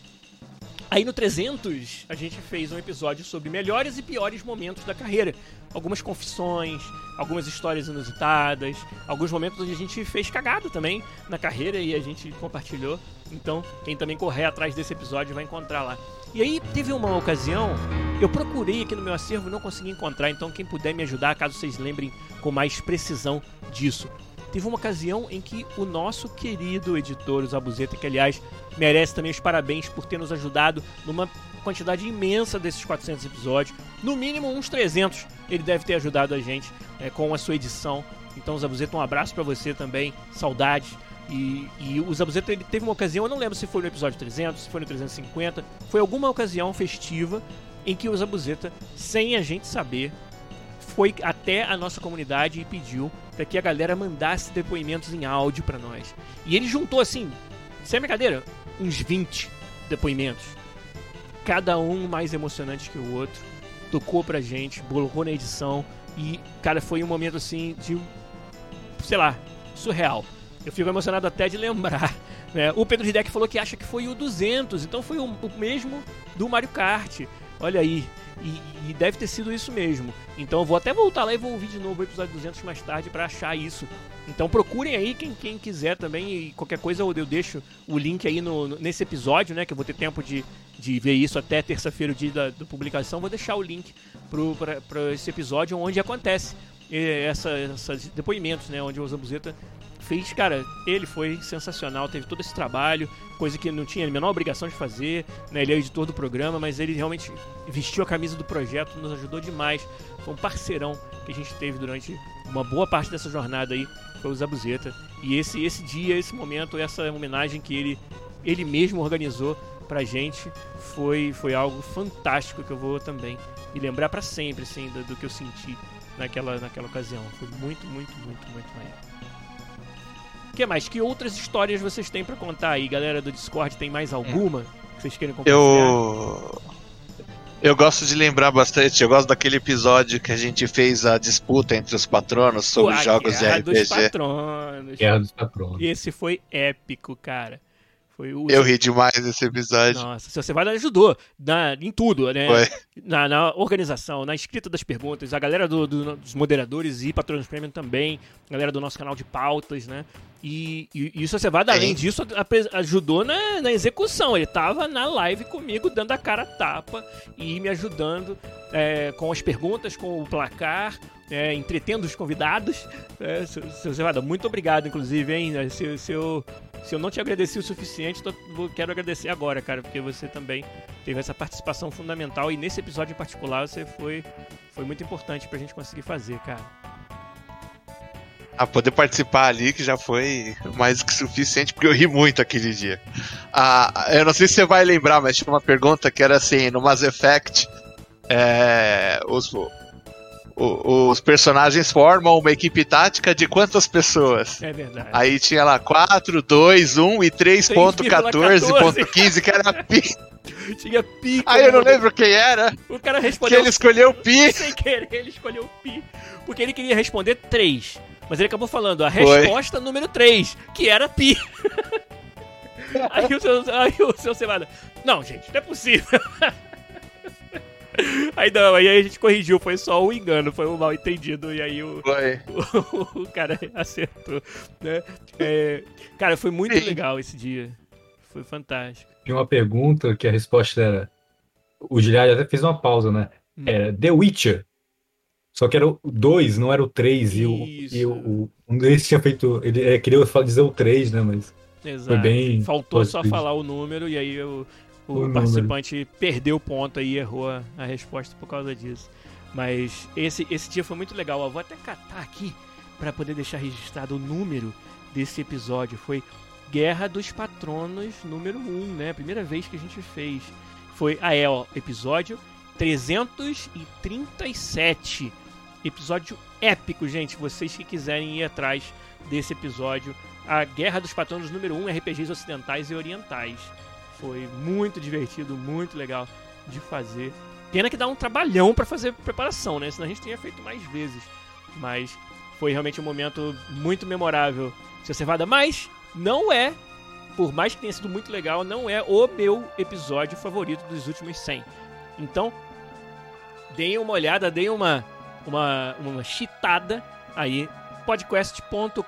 Aí no 300, a gente fez um episódio sobre melhores e piores momentos da carreira. Algumas confissões, algumas histórias inusitadas, alguns momentos onde a gente fez cagada também na carreira e a gente compartilhou. Então, quem também correr atrás desse episódio vai encontrar lá. E aí teve uma ocasião, eu procurei aqui no meu acervo, não consegui encontrar, então quem puder me ajudar, caso vocês lembrem com mais precisão disso. Teve uma ocasião em que o nosso querido editor, o Zabuzeta, que aliás merece também os parabéns por ter nos ajudado numa quantidade imensa desses 400 episódios, no mínimo uns 300, ele deve ter ajudado a gente é, com a sua edição. Então, Zabuzeta, um abraço para você também, saudades. E, e o Zabuzeta ele teve uma ocasião, eu não lembro se foi no episódio 300, se foi no 350, foi alguma ocasião festiva em que o Zabuzeta, sem a gente saber, foi até a nossa comunidade e pediu para que a galera mandasse depoimentos em áudio para nós. E ele juntou assim, sem brincadeira, uns 20 depoimentos. Cada um mais emocionante que o outro. Tocou pra gente, colocou na edição e, cara, foi um momento assim de sei lá, surreal. Eu fico emocionado até de lembrar. Né? O Pedro Hideck falou que acha que foi o 200, então foi o, o mesmo do Mario Kart. Olha aí, e, e, deve ter sido isso mesmo. Então eu vou até voltar lá e vou ouvir de novo o episódio 200 mais tarde para achar isso. Então procurem aí quem, quem quiser também. E qualquer coisa eu, eu deixo o link aí no, no, nesse episódio, né? Que eu vou ter tempo de, de ver isso até terça-feira, o dia da, da, publicação. Vou deixar o link para esse episódio onde acontece essa, esses depoimentos, né? Onde o Zambuzeta fez, cara, ele foi sensacional, teve todo esse trabalho, coisa que não tinha a menor obrigação de fazer, né? Ele é editor do programa, mas ele realmente vestiu a camisa do projeto, nos ajudou demais. Foi um parceirão que a gente teve durante uma boa parte dessa jornada aí, foi o Zabuzeta. E esse, esse dia, esse momento, essa homenagem que ele, ele mesmo organizou pra gente foi, foi algo fantástico que eu vou também me lembrar para sempre, assim, do, do que eu senti naquela, naquela ocasião. Foi muito, muito, muito, muito maneiro. O que mais? Que outras histórias vocês têm para contar aí, galera do Discord? Tem mais alguma que vocês querem compartilhar? Eu. Eu gosto de lembrar bastante, eu gosto daquele episódio que a gente fez a disputa entre os patronos sobre jogos de RPG. Dos patronos. Guerra dos patronos. E esse foi épico, cara. O... Eu ri demais nesse episódio. Nossa, você vai ajudou na, em tudo, né? Foi. Na, na, organização, na escrita das perguntas, a galera do, do, dos moderadores e patronos premium também, a galera do nosso canal de pautas, né? E, e, e o Socievada, além disso, ajudou na, na, execução. Ele tava na live comigo, dando a cara a tapa e me ajudando é, com as perguntas, com o placar, é, entretendo os convidados. É, Socievada, muito obrigado, inclusive, hein? Se, se, eu, se eu não te agradeci o suficiente, tô, quero agradecer agora, cara, porque você também teve essa participação fundamental e nesse episódio em particular você foi, foi muito importante pra gente conseguir fazer, cara. A poder participar ali, que já foi mais que suficiente, porque eu ri muito aquele dia. Ah, eu não sei se você vai lembrar, mas tinha uma pergunta que era assim: no Mass Effect, é, os, os personagens formam uma equipe tática de quantas pessoas? É verdade. Aí tinha lá 4, 2, 1 e 3.14.15, que era pi. Tinha pi. Aí eu não lembro quem era. O cara respondeu. Que ele escolheu pi. Sem querer, ele escolheu pi. Porque ele queria responder 3. Mas ele acabou falando a resposta Foi. número 3, que era pi. aí o seu, aí o seu Cevada, não, gente, não é possível. Aí não, aí a gente corrigiu, foi só um engano, foi um mal entendido, e aí o, o, o, cara acertou. Né? É, cara, foi muito Sim. legal esse dia. Foi fantástico. Tinha uma pergunta que a resposta era. O Giliard até fez uma pausa, né? Hum. Era The Witcher. Só que era o 2, não era o 3. E, o, e o, um deles tinha feito. Ele é, queria dizer o 3, né? Mas. Exato. Foi bem. Faltou só falar o número e aí o, o, o participante perdeu o ponto e errou a, a, resposta por causa disso. Mas esse, esse dia foi muito legal. Eu vou até catar aqui para poder deixar registrado o número desse episódio. Foi Guerra dos Patronos número 1, né? A primeira vez que a gente fez. Foi, ah é, ó, episódio 337 Episódio épico, gente. Vocês que quiserem ir atrás desse episódio. A Guerra dos Patronos número 1, RPGs ocidentais e orientais. Foi muito divertido, muito legal de fazer. Pena que dá um trabalhão para fazer preparação, né? Senão a gente teria feito mais vezes. Mas foi realmente um momento muito memorável. Seu Cevada, mas não é por mais que tenha sido muito legal, não é o meu episódio favorito dos últimos 100. Então, deem uma olhada, deem uma, uma, uma chitada aí, podcast.com.br,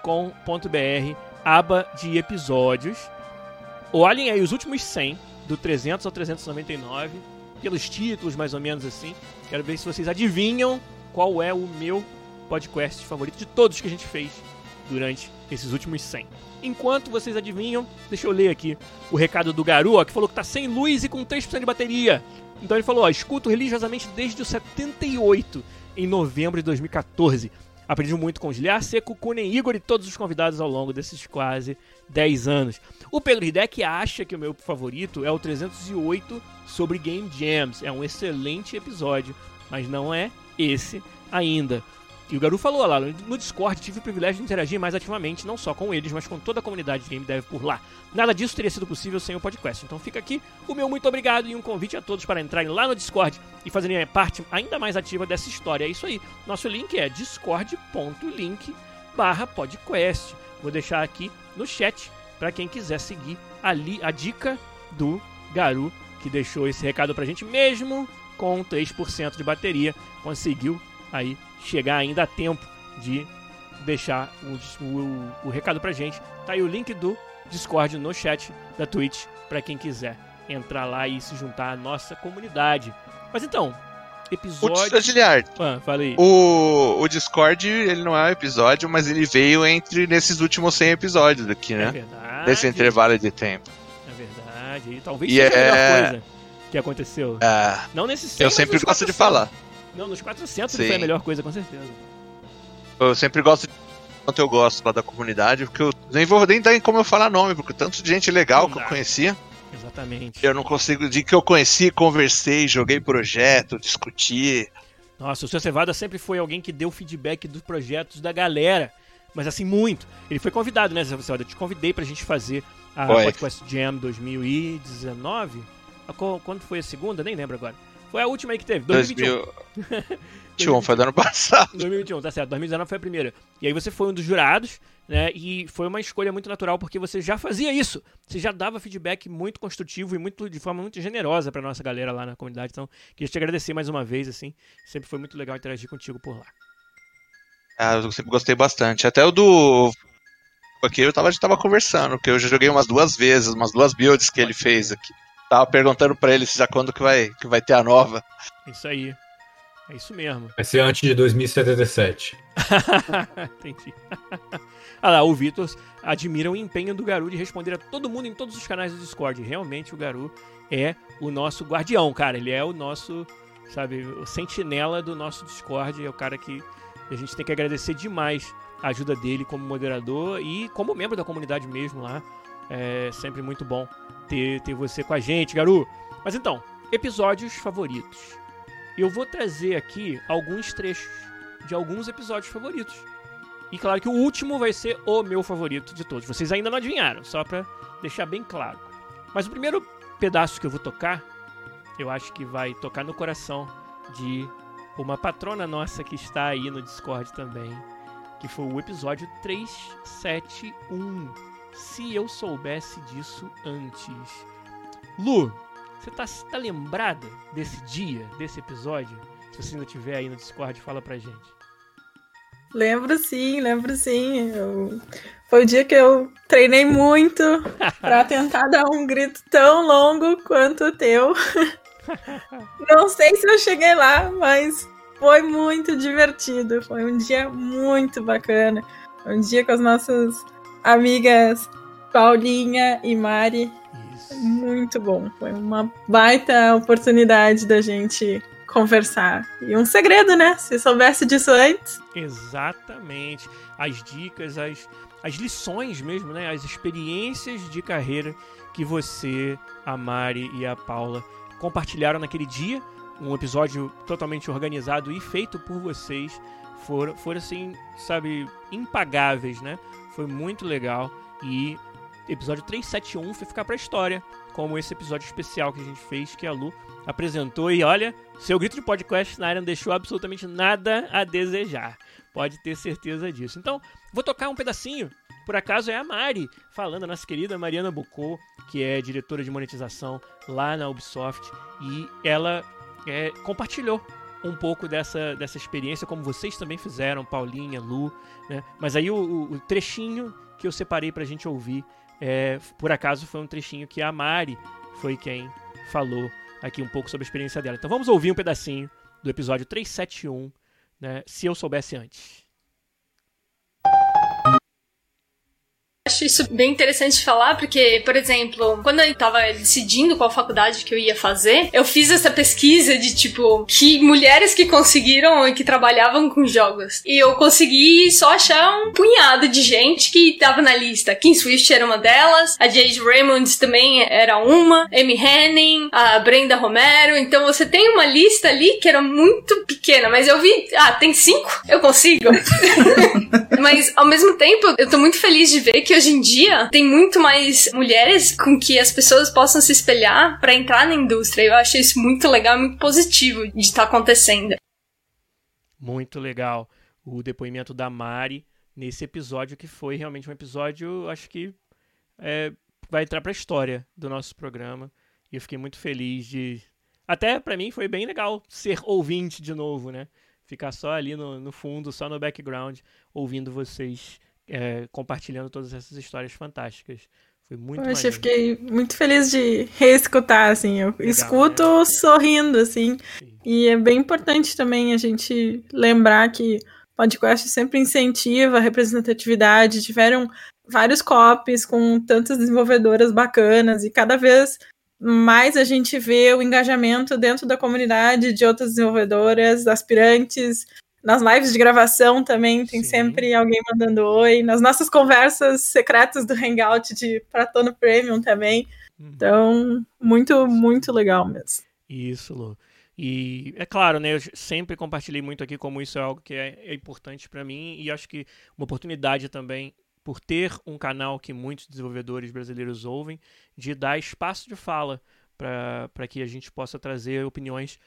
aba de episódios. Olhem aí os últimos 100, do 300 ao 399, pelos títulos mais ou menos assim. Quero ver se vocês adivinham qual é o meu podcast favorito de todos que a gente fez durante esses últimos 100. Enquanto vocês adivinham, deixa eu ler aqui o recado do Garu, ó, que falou que tá sem luz e com 3% de bateria. Então ele falou, ó, escuto religiosamente desde o 78, em novembro de 2014. Aprendi muito com Giliar Seco, Kunen, Igor e todos os convidados ao longo desses quase 10 anos. O Pedro Hideck acha que o meu favorito é o 308 sobre Game Jams. É um excelente episódio, mas não é esse ainda. E o Garu falou lá, no Discord tive o privilégio de interagir mais ativamente, não só com eles, mas com toda a comunidade de Game Dev por lá. Nada disso teria sido possível sem o podcast. Então fica aqui o meu muito obrigado e um convite a todos para entrarem lá no Discord e fazerem parte ainda mais ativa dessa história. É isso aí. Nosso link é discord.link barra podcast. Vou deixar aqui no chat para quem quiser seguir ali a dica do Garu, que deixou esse recado pra gente mesmo com 3% de bateria. Conseguiu aí chegar ainda a tempo de deixar o, o, o recado pra gente. Tá aí o link do Discord no chat da Twitch para quem quiser entrar lá e se juntar à nossa comunidade. Mas então, episódio. O ah, falei. O, o Discord, ele não é um episódio, mas ele veio entre nesses últimos 100 episódios aqui, né? É verdade. Nesse intervalo de tempo. É verdade. E talvez e seja é... a melhor coisa que aconteceu. Ah, não nesses 100, Eu sempre gosto de falar. Não, nos 400 Sim. foi a melhor coisa, com certeza. Eu sempre gosto de quanto eu gosto lá da comunidade, porque eu nem vou nem dar como eu falar nome, porque tanto de gente legal que eu conhecia. Exatamente. Eu não consigo. De que eu conheci, conversei, joguei projeto, discuti. Nossa, o seu Cevada sempre foi alguém que deu feedback dos projetos da galera. Mas assim, muito. Ele foi convidado, né, Zé Cevada? Eu te convidei pra gente fazer a Oi. Podcast Jam 2019. Quando foi a segunda? Nem lembro agora. Foi a última aí que teve, 2021. 2021, foi do ano passado. 2021, tá certo. 2019 foi a primeira. E aí você foi um dos jurados, né? E foi uma escolha muito natural porque você já fazia isso. Você já dava feedback muito construtivo e muito de forma muito generosa pra nossa galera lá na comunidade. Então, queria te agradecer mais uma vez, assim. Sempre foi muito legal interagir contigo por lá. Ah, eu sempre gostei bastante. Até o do aqui eu tava, a gente tava conversando, porque eu já joguei umas duas vezes, umas duas builds que ele fez aqui. Tava perguntando pra ele se já quando que vai, que vai ter a nova. Isso aí. É isso mesmo. Vai ser antes de 2077. Entendi. ah lá, o Vitor admira o empenho do Garu de responder a todo mundo em todos os canais do Discord. Realmente o Garu é o nosso guardião, cara. Ele é o nosso, sabe, o sentinela do nosso Discord. É o cara que a gente tem que agradecer demais a ajuda dele como moderador e como membro da comunidade mesmo lá. É sempre muito bom ter, ter você com a gente, Garu. Mas então, episódios favoritos. Eu vou trazer aqui alguns trechos de alguns episódios favoritos. E claro que o último vai ser o meu favorito de todos. Vocês ainda não adivinharam, só pra deixar bem claro. Mas o primeiro pedaço que eu vou tocar, eu acho que vai tocar no coração de uma patrona nossa que está aí no Discord também, que foi o episódio 371 se eu soubesse disso antes. Lu, você tá, tá lembrada desse dia, desse episódio? Se você ainda tiver aí no Discord, fala pra gente. Lembro sim, lembro sim. Eu... Foi o dia que eu treinei muito para tentar dar um grito tão longo quanto o teu. Não sei se eu cheguei lá, mas foi muito divertido. Foi um dia muito bacana. Um dia com as nossas amigas Paulinha e Mari. Muito bom. Foi uma baita oportunidade da gente conversar. E um segredo, né? Se soubesse disso antes. Exatamente. As dicas, as, as lições mesmo, né? As experiências de carreira que você, a Mari e a Paula compartilharam naquele dia. Um episódio totalmente organizado e feito por vocês. Foram, foram assim, sabe, impagáveis, né? Foi muito legal e episódio 371 foi ficar pra história, como esse episódio especial que a gente fez, que a Lu apresentou. E olha, seu grito de podcast na área não deixou absolutamente nada a desejar. Pode ter certeza disso. Então, vou tocar um pedacinho por acaso é a Mari, falando, a nossa querida Mariana Bocô, que é diretora de monetização lá na Ubisoft, e ela é, compartilhou um pouco dessa, dessa experiência, como vocês também fizeram, Paulinha, Lu, né? Mas aí o, o trechinho que eu separei pra gente ouvir, é, por acaso foi um trechinho que a Mari foi quem falou aqui um pouco sobre a experiência dela. Então vamos ouvir um pedacinho do episódio 371, né? Se eu soubesse antes. Isso bem interessante de falar, porque, por exemplo, quando eu tava decidindo qual faculdade que eu ia fazer, eu fiz essa pesquisa de tipo que mulheres que conseguiram e que trabalhavam com jogos. E eu consegui só achar um punhado de gente que tava na lista. Kim Swift era uma delas, a Jade Raymond também era uma, Amy Henning, a Brenda Romero. Então você tem uma lista ali que era muito pequena, mas eu vi, ah, tem cinco? Eu consigo. mas ao mesmo tempo, eu tô muito feliz de ver que hoje em dia tem muito mais mulheres com que as pessoas possam se espelhar para entrar na indústria. Eu acho isso muito legal, muito positivo de estar tá acontecendo. Muito legal o depoimento da Mari nesse episódio que foi realmente um episódio, acho que é, vai entrar para a história do nosso programa. E eu fiquei muito feliz de. Até para mim foi bem legal ser ouvinte de novo, né? Ficar só ali no, no fundo, só no background, ouvindo vocês é, compartilhando todas essas histórias fantásticas. Foi muito Poxa, eu fiquei muito feliz de reescutar, assim. Eu Legal, escuto né? sorrindo, assim. Sim. E é bem importante também a gente lembrar que o podcast sempre incentiva a representatividade. Tiveram vários copies com tantas desenvolvedoras bacanas e cada vez mais a gente vê o engajamento dentro da comunidade de outras desenvolvedoras, aspirantes, nas lives de gravação também tem Sim. sempre alguém mandando oi. Nas nossas conversas secretas do Hangout de Pratono Premium também. Uhum. Então, muito, muito legal mesmo. Isso, Lu. E é claro, né? Eu sempre compartilhei muito aqui como isso é algo que é, é importante para mim e acho que uma oportunidade também por ter um canal que muitos desenvolvedores brasileiros ouvem, de dar espaço de fala para que a gente possa trazer opiniões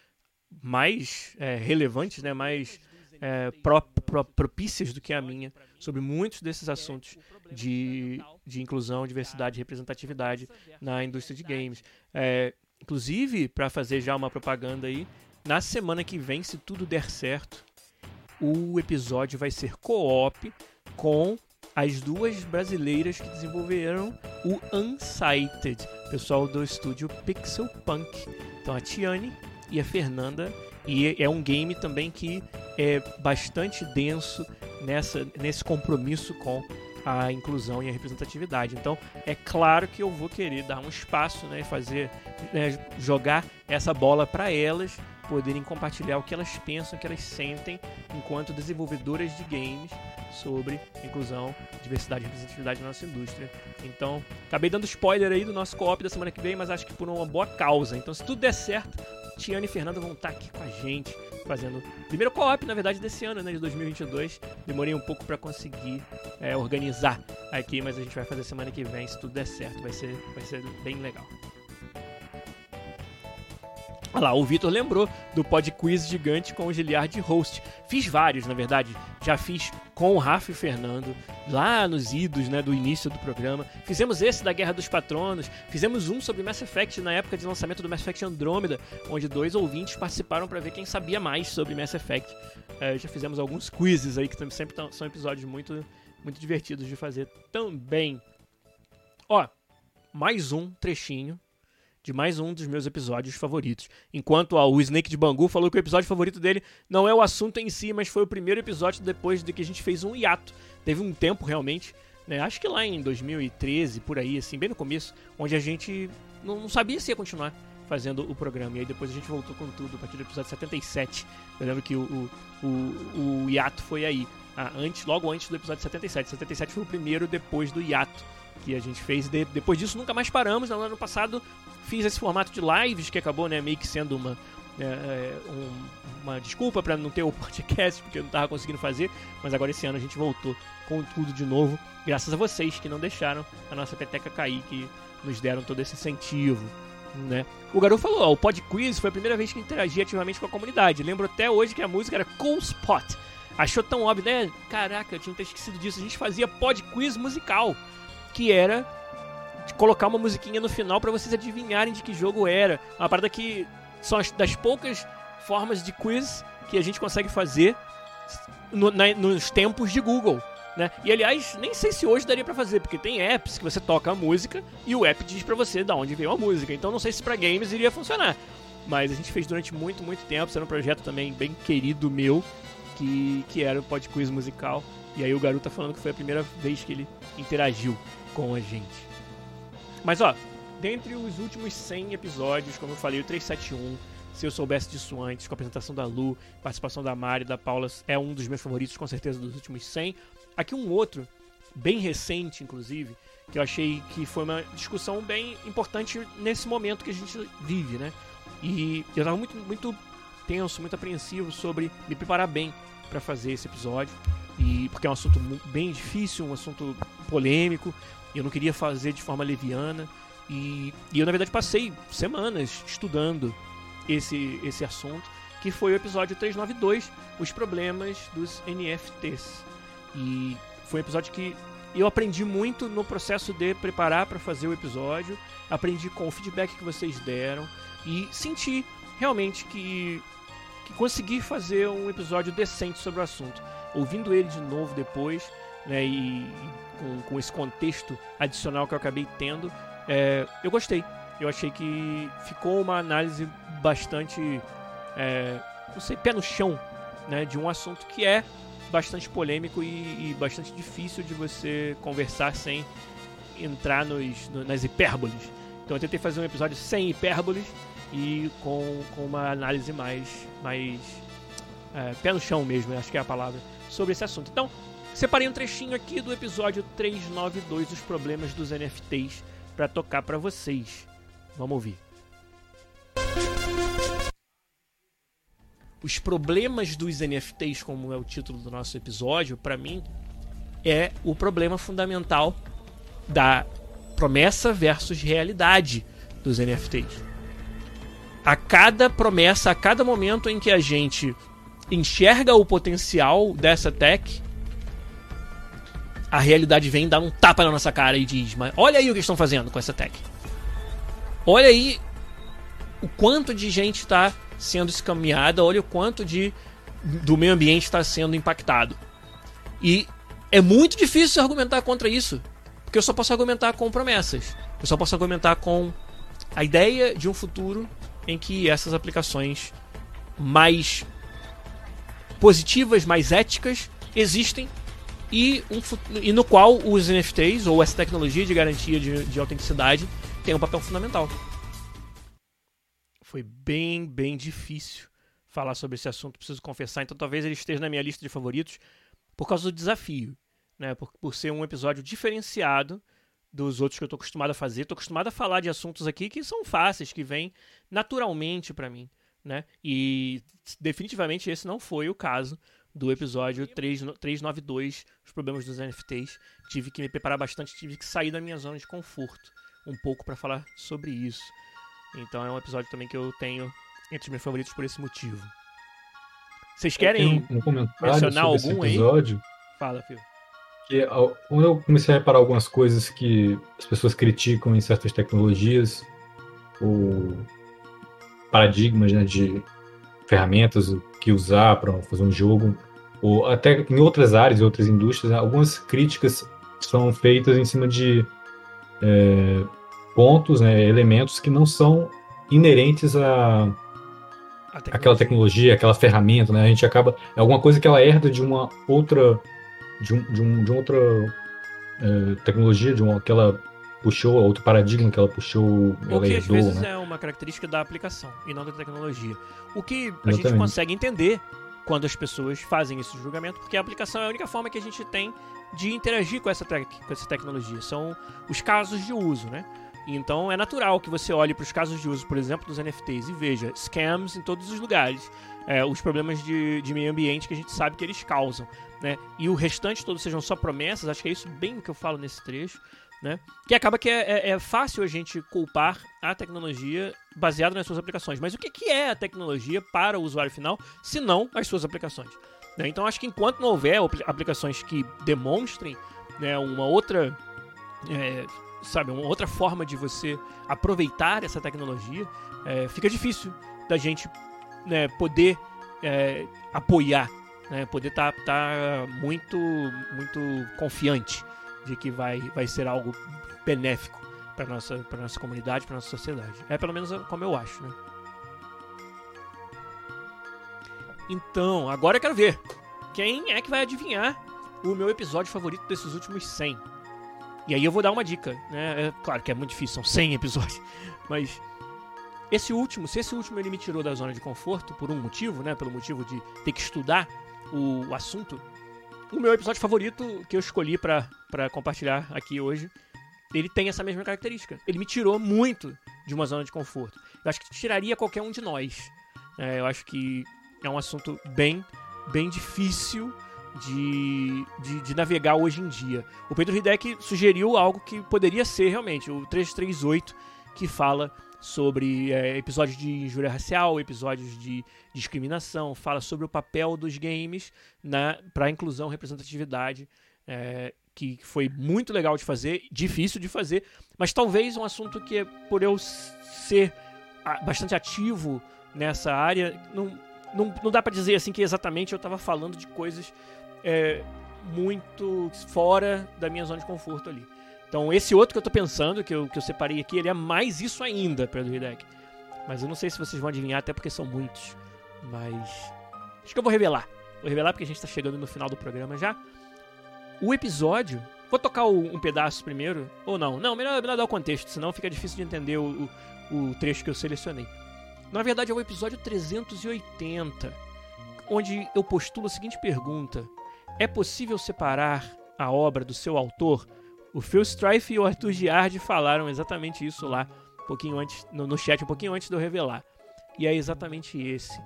mais é, relevantes, né, mais é, pro, pro, propícias do que a minha sobre muitos desses assuntos de, de inclusão, diversidade e representatividade na indústria de games. É, inclusive, para fazer já uma propaganda aí, na semana que vem, se tudo der certo, o episódio vai ser co-op com as duas brasileiras que desenvolveram o Unsighted, pessoal do estúdio Pixel Punk. Então a Tiane e a Fernanda e é um game também que é bastante denso nessa, nesse compromisso com a inclusão e a representatividade. Então, é claro que eu vou querer dar um espaço, né, fazer, né, jogar essa bola para elas poderem compartilhar o que elas pensam, o que elas sentem enquanto desenvolvedoras de games sobre inclusão, diversidade e representatividade na nossa indústria. Então, acabei dando spoiler aí do nosso co-op da semana que vem, mas acho que por uma boa causa. Então, se tudo der certo, Tiana e Fernanda vão estar aqui com a gente, fazendo primeiro co-op, na verdade, desse ano, né, de 2022. Demorei um pouco para conseguir é, organizar aqui, mas a gente vai fazer semana que vem, se tudo der certo. Vai ser, vai ser bem legal. Olha lá, o Vitor lembrou do pod quiz gigante com o Giliard host. Fiz vários, na verdade. Já fiz com o Rafa e Fernando, lá nos idos né, do início do programa. Fizemos esse da Guerra dos Patronos. Fizemos um sobre Mass Effect na época de lançamento do Mass Effect Andromeda, onde dois ouvintes participaram para ver quem sabia mais sobre Mass Effect. É, já fizemos alguns quizzes aí, que sempre são episódios muito, muito divertidos de fazer também. Ó, mais um trechinho de mais um dos meus episódios favoritos. Enquanto ó, o Snake de Bangu falou que o episódio favorito dele não é o assunto em si, mas foi o primeiro episódio depois de que a gente fez um hiato. Teve um tempo realmente, né? Acho que lá em 2013, por aí, assim, bem no começo, onde a gente não, não sabia se ia continuar fazendo o programa. E aí depois a gente voltou com tudo, a partir do episódio 77. Eu lembro que o, o, o, o hiato foi aí. Ah, antes, logo antes do episódio 77. 77 foi o primeiro depois do hiato que a gente fez. De, depois disso, nunca mais paramos. No ano passado, fiz esse formato de lives que acabou né, meio que sendo uma, é, é um, uma desculpa para não ter o podcast, porque eu não estava conseguindo fazer. Mas agora esse ano a gente voltou com tudo de novo, graças a vocês que não deixaram a nossa peteca cair, que nos deram todo esse incentivo. Né? O garoto falou: ó, o Pod Quiz foi a primeira vez que interagi ativamente com a comunidade. Lembro até hoje que a música era Cool Spot achou tão óbvio, né? Caraca, eu tinha esquecido disso. A gente fazia pod quiz musical, que era colocar uma musiquinha no final para vocês adivinharem de que jogo era. Uma parada que são as, das poucas formas de quiz que a gente consegue fazer no, na, nos tempos de Google. Né? E aliás, nem sei se hoje daria para fazer, porque tem apps que você toca a música e o app diz para você de onde veio a música. Então não sei se para games iria funcionar. Mas a gente fez durante muito, muito tempo. Era um projeto também bem querido meu, que, que era o Pod Quiz musical. E aí o garoto tá falando que foi a primeira vez que ele interagiu com a gente. Mas ó, dentre os últimos 100 episódios, como eu falei, o 371, se eu soubesse disso antes, com a apresentação da Lu, participação da Mari, da Paula, é um dos meus favoritos, com certeza, dos últimos 100. Aqui um outro, bem recente, inclusive, que eu achei que foi uma discussão bem importante nesse momento que a gente vive, né? E eu tava muito, muito tenso, muito apreensivo sobre me preparar bem para fazer esse episódio. E porque é um assunto bem difícil, um assunto polêmico, eu não queria fazer de forma leviana. E, e eu, na verdade, passei semanas estudando esse, esse assunto, que foi o episódio 392, Os Problemas dos NFTs. E foi um episódio que eu aprendi muito no processo de preparar para fazer o episódio, aprendi com o feedback que vocês deram e senti realmente que, que consegui fazer um episódio decente sobre o assunto. Ouvindo ele de novo depois, né, e, com, com esse contexto adicional que eu acabei tendo, é, eu gostei. Eu achei que ficou uma análise bastante, é, não sei, pé no chão, né, de um assunto que é bastante polêmico e, e bastante difícil de você conversar sem entrar nos, no, nas hipérboles. Então eu tentei fazer um episódio sem hipérboles e com, com uma análise mais, mais é, pé no chão mesmo, acho que é a palavra, sobre esse assunto. Então, separei um trechinho aqui do episódio 392, os problemas dos NFTs, para tocar para vocês. Vamos ouvir. Os problemas dos NFTs, como é o título do nosso episódio, para mim é o problema fundamental da promessa versus realidade dos NFTs. A cada promessa, a cada momento em que a gente enxerga o potencial dessa tech, a realidade vem dar um tapa na nossa cara e diz: Mas olha aí o que estão fazendo com essa tech. Olha aí o quanto de gente está sendo escaminhada, olha o quanto de do meio ambiente está sendo impactado. E é muito difícil argumentar contra isso, porque eu só posso argumentar com promessas. Eu só posso argumentar com a ideia de um futuro em que essas aplicações mais positivas, mais éticas existem e, um, e no qual os NFTs ou essa tecnologia de garantia de, de autenticidade tem um papel fundamental foi bem, bem difícil falar sobre esse assunto, preciso confessar. Então talvez ele esteja na minha lista de favoritos por causa do desafio, né? Por, por ser um episódio diferenciado dos outros que eu estou acostumado a fazer. Estou acostumado a falar de assuntos aqui que são fáceis, que vêm naturalmente para mim, né? E definitivamente esse não foi o caso do episódio 3, 392, os problemas dos NFTs. Tive que me preparar bastante, tive que sair da minha zona de conforto um pouco para falar sobre isso. Então é um episódio também que eu tenho entre os meus favoritos por esse motivo. Vocês querem um, um mencionar algum episódio, aí? Fala, Fio. Que quando eu comecei a reparar algumas coisas que as pessoas criticam em certas tecnologias, ou paradigmas né, de ferramentas que usar para fazer um jogo, ou até em outras áreas, em outras indústrias, algumas críticas são feitas em cima de é, pontos, né, elementos que não são inerentes a aquela tecnologia, aquela ferramenta, né? A gente acaba é alguma coisa que ela herda de uma outra de, um, de, um, de outra é, tecnologia, de uma que ela puxou, outro paradigma que ela puxou, ela que herdou, às vezes né? é uma característica da aplicação e não da tecnologia. O que a Exatamente. gente consegue entender quando as pessoas fazem esse julgamento, porque a aplicação é a única forma que a gente tem de interagir com essa, com essa tecnologia. São os casos de uso, né? Então é natural que você olhe para os casos de uso, por exemplo, dos NFTs e veja scams em todos os lugares, é, os problemas de, de, meio ambiente que a gente sabe que eles causam, né? E o restante todos sejam só promessas, acho que é isso bem o que eu falo nesse trecho, né? Que acaba que é, é, é fácil a gente culpar a tecnologia baseada nas suas aplicações. Mas o que, que é a tecnologia para o usuário final, se não as suas aplicações? Né? Então acho que enquanto não houver aplicações que demonstrem né, uma outra. É, sabe, uma outra forma de você aproveitar essa tecnologia, é, fica difícil da gente né, poder é, apoiar, né, poder estar tá, tá muito, muito confiante de que vai, vai ser algo benéfico para nossa para nossa comunidade, para nossa sociedade. É pelo menos como eu acho, né? Então, agora eu quero ver quem é que vai adivinhar o meu episódio favorito desses últimos 100. E aí eu vou dar uma dica, né? É, claro que é muito difícil, são 100 episódios, mas esse último, se esse último ele me tirou da zona de conforto por um motivo, né? Pelo motivo de ter que estudar o, o assunto, o meu episódio favorito que eu escolhi para compartilhar aqui hoje, ele tem essa mesma característica. Ele me tirou muito de uma zona de conforto. Eu acho que tiraria qualquer um de nós. É, eu acho que é um assunto bem, bem difícil de, de, de, navegar hoje em dia. O Pedro Hideki sugeriu algo que poderia ser realmente o 338, que fala sobre é, episódios de injúria racial, episódios de discriminação, fala sobre o papel dos games para inclusão e representatividade, é, que foi muito legal de fazer, difícil de fazer, mas talvez um assunto que, por eu ser bastante ativo nessa área, não, não, não dá para dizer assim que exatamente eu estava falando de coisas é, muito fora da minha zona de conforto ali. Então esse outro que eu tô pensando, que eu, que eu separei aqui, ele é mais isso ainda, Pedro Hideck. Mas eu não sei se vocês vão adivinhar, até porque são muitos. Mas. Acho que eu vou revelar. Vou revelar porque a gente tá chegando no final do programa já. O episódio. Vou tocar um pedaço primeiro, ou não? Não, melhor, melhor dar o contexto, senão fica difícil de entender o, o, o trecho que eu selecionei. Na verdade, é o episódio 380, onde eu postulo a seguinte pergunta: É possível separar a obra do seu autor o Phil Strife e o Arthur Giardi falaram exatamente isso lá, um pouquinho antes, no, no chat, um pouquinho antes de eu revelar. E é exatamente esse.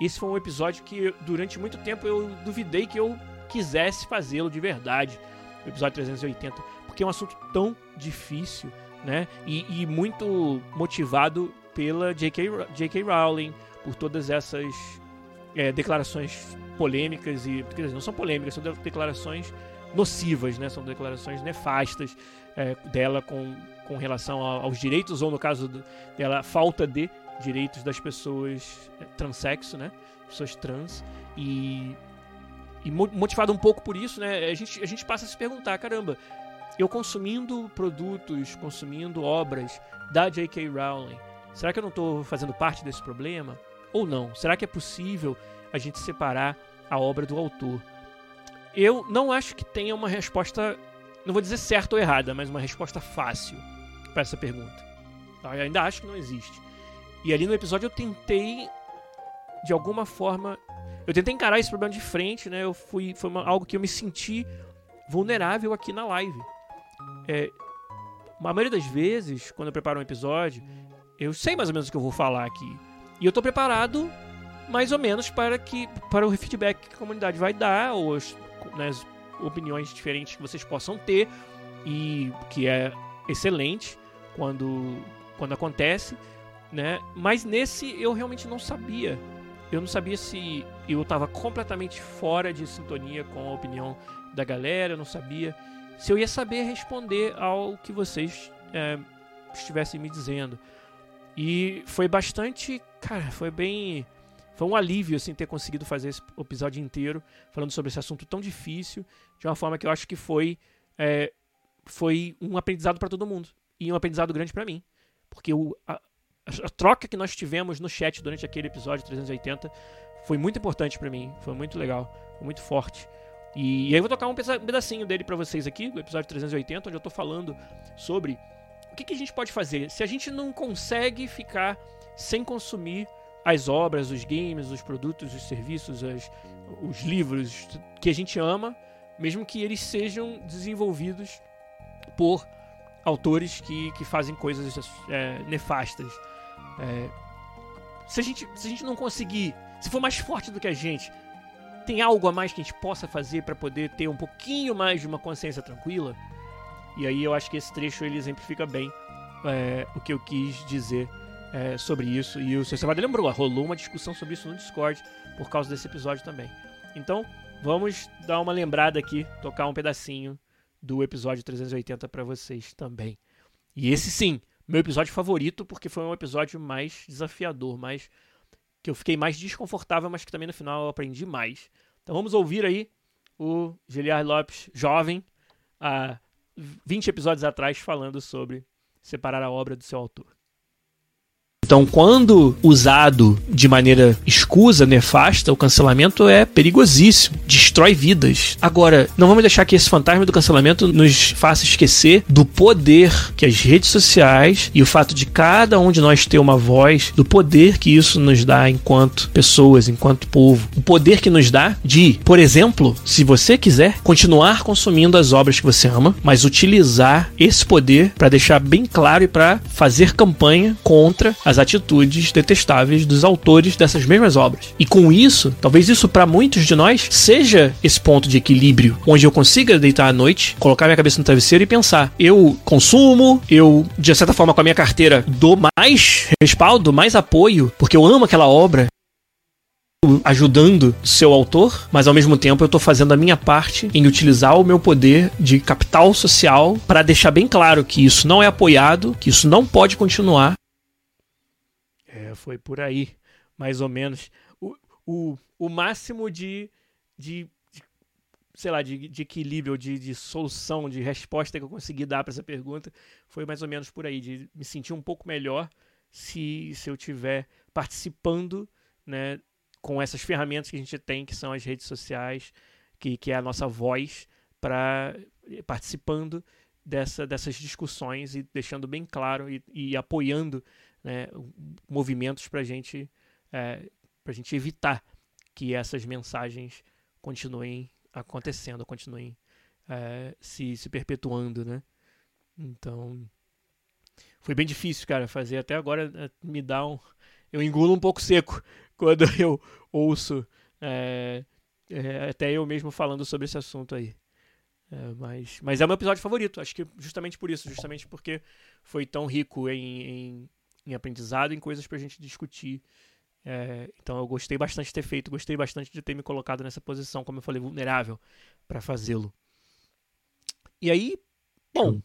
Esse foi um episódio que durante muito tempo eu duvidei que eu quisesse fazê-lo de verdade, o episódio 380, porque é um assunto tão difícil, né? E, e muito motivado pela J.K. Rowling, por todas essas é, declarações polêmicas e. Quer dizer, não são polêmicas, são declarações nocivas, né? São declarações nefastas é, dela com, com relação aos direitos, ou no caso dela, falta de direitos das pessoas é, transexo, né? Pessoas trans. E, e motivado um pouco por isso, né? A gente, a gente passa a se perguntar, caramba, eu consumindo produtos, consumindo obras da J.K. Rowling, será que eu não estou fazendo parte desse problema? Ou não? Será que é possível a gente separar a obra do autor? Eu não acho que tenha uma resposta, não vou dizer certa ou errada, mas uma resposta fácil para essa pergunta. Eu ainda acho que não existe. E ali no episódio eu tentei, de alguma forma, eu tentei encarar esse problema de frente, né? Eu fui, foi uma, algo que eu me senti vulnerável aqui na live. É, a maioria das vezes, quando eu preparo um episódio, eu sei mais ou menos o que eu vou falar aqui. E eu tô preparado mais ou menos para que para o feedback que a comunidade vai dar, ou né, as opiniões diferentes que vocês possam ter, e que é excelente quando, quando acontece, né? Mas nesse eu realmente não sabia. Eu não sabia se eu estava completamente fora de sintonia com a opinião da galera, eu não sabia se eu ia saber responder ao que vocês é, estivessem me dizendo. E foi bastante, cara, foi bem foi um alívio assim ter conseguido fazer esse episódio inteiro falando sobre esse assunto tão difícil de uma forma que eu acho que foi é, foi um aprendizado para todo mundo e um aprendizado grande para mim porque o, a, a, troca que nós tivemos no chat durante aquele episódio 380 foi muito importante para mim foi muito legal foi muito forte. E, e, aí eu vou tocar um pedacinho dele para vocês aqui do episódio 380 onde eu tô falando sobre o que, que a gente pode fazer. Se a gente não consegue ficar sem consumir as obras, os games, os produtos, os serviços, as, os livros que a gente ama, mesmo que eles sejam desenvolvidos por autores que, que fazem coisas é, nefastas. É, se, a gente, se a gente não conseguir, se for mais forte do que a gente, tem algo a mais que a gente possa fazer para poder ter um pouquinho mais de uma consciência tranquila? E aí eu acho que esse trecho ele exemplifica bem é, o que eu quis dizer é, sobre isso. E o seu Savada lembrou, rolou uma discussão sobre isso no Discord por causa desse episódio também. Então, vamos dar uma lembrada aqui, tocar um pedacinho do episódio 380 para vocês também. E esse sim, meu episódio favorito, porque foi um episódio mais desafiador, mais que eu fiquei mais desconfortável, mas que também no final eu aprendi mais. Então vamos ouvir aí o Giliar Lopes, jovem, há 20 episódios atrás, falando sobre separar a obra do seu autor. Então, quando usado de maneira escusa, nefasta, o cancelamento é perigosíssimo, destrói vidas. Agora, não vamos deixar que esse fantasma do cancelamento nos faça esquecer do poder que as redes sociais e o fato de cada um de nós ter uma voz, do poder que isso nos dá enquanto pessoas, enquanto povo. O poder que nos dá de, por exemplo, se você quiser continuar consumindo as obras que você ama, mas utilizar esse poder para deixar bem claro e para fazer campanha contra as atitudes detestáveis dos autores dessas mesmas obras. E com isso, talvez isso para muitos de nós seja esse ponto de equilíbrio, onde eu consiga deitar à noite, colocar minha cabeça no travesseiro e pensar: eu consumo, eu de certa forma com a minha carteira dou mais respaldo, mais apoio, porque eu amo aquela obra, ajudando seu autor, mas ao mesmo tempo eu estou fazendo a minha parte em utilizar o meu poder de capital social para deixar bem claro que isso não é apoiado, que isso não pode continuar foi por aí, mais ou menos. O, o, o máximo de, de, de sei lá, de, de equilíbrio, de, de solução, de resposta que eu consegui dar para essa pergunta foi mais ou menos por aí, de me sentir um pouco melhor se, se eu tiver participando, né, com essas ferramentas que a gente tem, que são as redes sociais, que, que é a nossa voz, para participando dessa, dessas discussões e deixando bem claro e, e apoiando né, movimentos para gente, é, a gente evitar que essas mensagens continuem acontecendo, continuem é, se, se perpetuando, né? Então, foi bem difícil, cara, fazer. Até agora é, me dá um... Eu engulo um pouco seco quando eu ouço é, é, até eu mesmo falando sobre esse assunto aí. É, mas, mas é o meu episódio favorito, acho que justamente por isso, justamente porque foi tão rico em, em em aprendizado, em coisas pra gente discutir. É, então eu gostei bastante de ter feito, gostei bastante de ter me colocado nessa posição, como eu falei, vulnerável para fazê-lo. E aí, bom,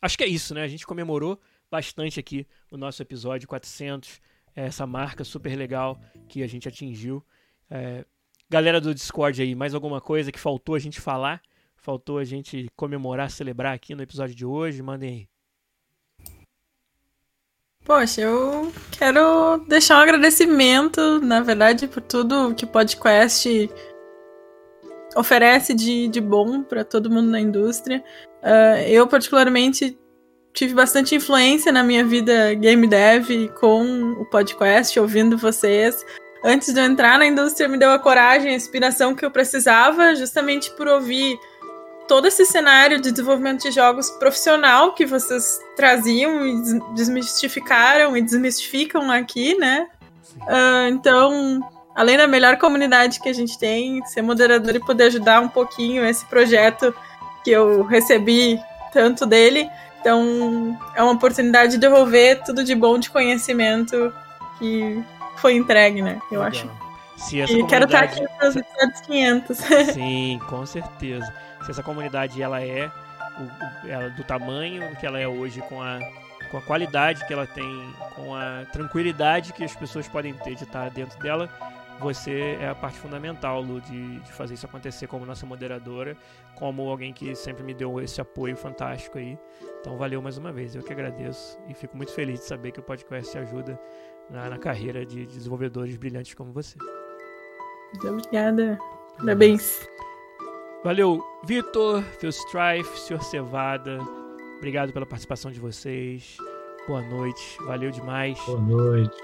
acho que é isso, né? A gente comemorou bastante aqui o nosso episódio 400, essa marca super legal que a gente atingiu. É, galera do Discord aí, mais alguma coisa que faltou a gente falar? Faltou a gente comemorar, celebrar aqui no episódio de hoje? Mandem aí. Poxa, eu quero deixar um agradecimento, na verdade, por tudo que o podcast oferece de, de bom para todo mundo na indústria. Uh, eu, particularmente, tive bastante influência na minha vida game dev com o podcast, ouvindo vocês. Antes de eu entrar na indústria, me deu a coragem, a inspiração que eu precisava, justamente por ouvir todo esse cenário de desenvolvimento de jogos profissional que vocês traziam e desmistificaram e desmistificam aqui, né? Uh, então, além da melhor comunidade que a gente tem, ser moderador e poder ajudar um pouquinho esse projeto que eu recebi tanto dele. Então, é uma oportunidade de devolver tudo de bom de conhecimento que foi entregue, né? Eu Legal. acho. Se e comunidade... quero estar aqui para os episódios 500. Sim, com certeza se essa comunidade ela é o, ela, do tamanho que ela é hoje, com a, com a qualidade que ela tem, com a tranquilidade que as pessoas podem ter de estar dentro dela, você é a parte fundamental, Lu, de, de fazer isso acontecer como nossa moderadora, como alguém que sempre me deu esse apoio fantástico aí. Então valeu mais uma vez, eu que agradeço e fico muito feliz de saber que o podcast ajuda na, na carreira de desenvolvedores brilhantes como você. Muito obrigada. Parabéns. Valeu, Vitor, Phil Strife, Sr. Cevada. Obrigado pela participação de vocês. Boa noite. Valeu demais. Boa noite.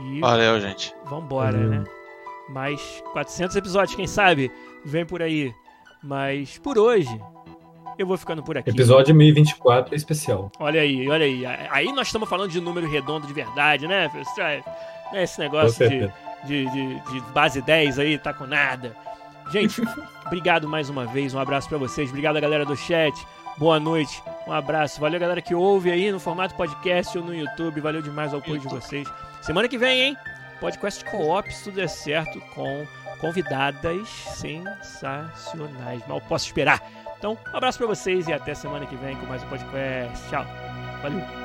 E Valeu, gente. Vambora, Valeu. né? Mais 400 episódios, quem sabe? Vem por aí. Mas por hoje, eu vou ficando por aqui. Episódio 1024 é especial. Olha aí, olha aí. Aí nós estamos falando de número redondo de verdade, né, Phil Strife? É esse negócio de, de, de, de base 10 aí, tá com nada. Gente, obrigado mais uma vez. Um abraço para vocês. Obrigado a galera do chat. Boa noite. Um abraço. Valeu, galera que ouve aí no formato podcast ou no YouTube. Valeu demais o apoio de vocês. Semana que vem, hein? Podcast Co-op, se tudo der certo, com convidadas sensacionais. Mal posso esperar. Então, um abraço para vocês e até semana que vem com mais um podcast. Tchau. Valeu.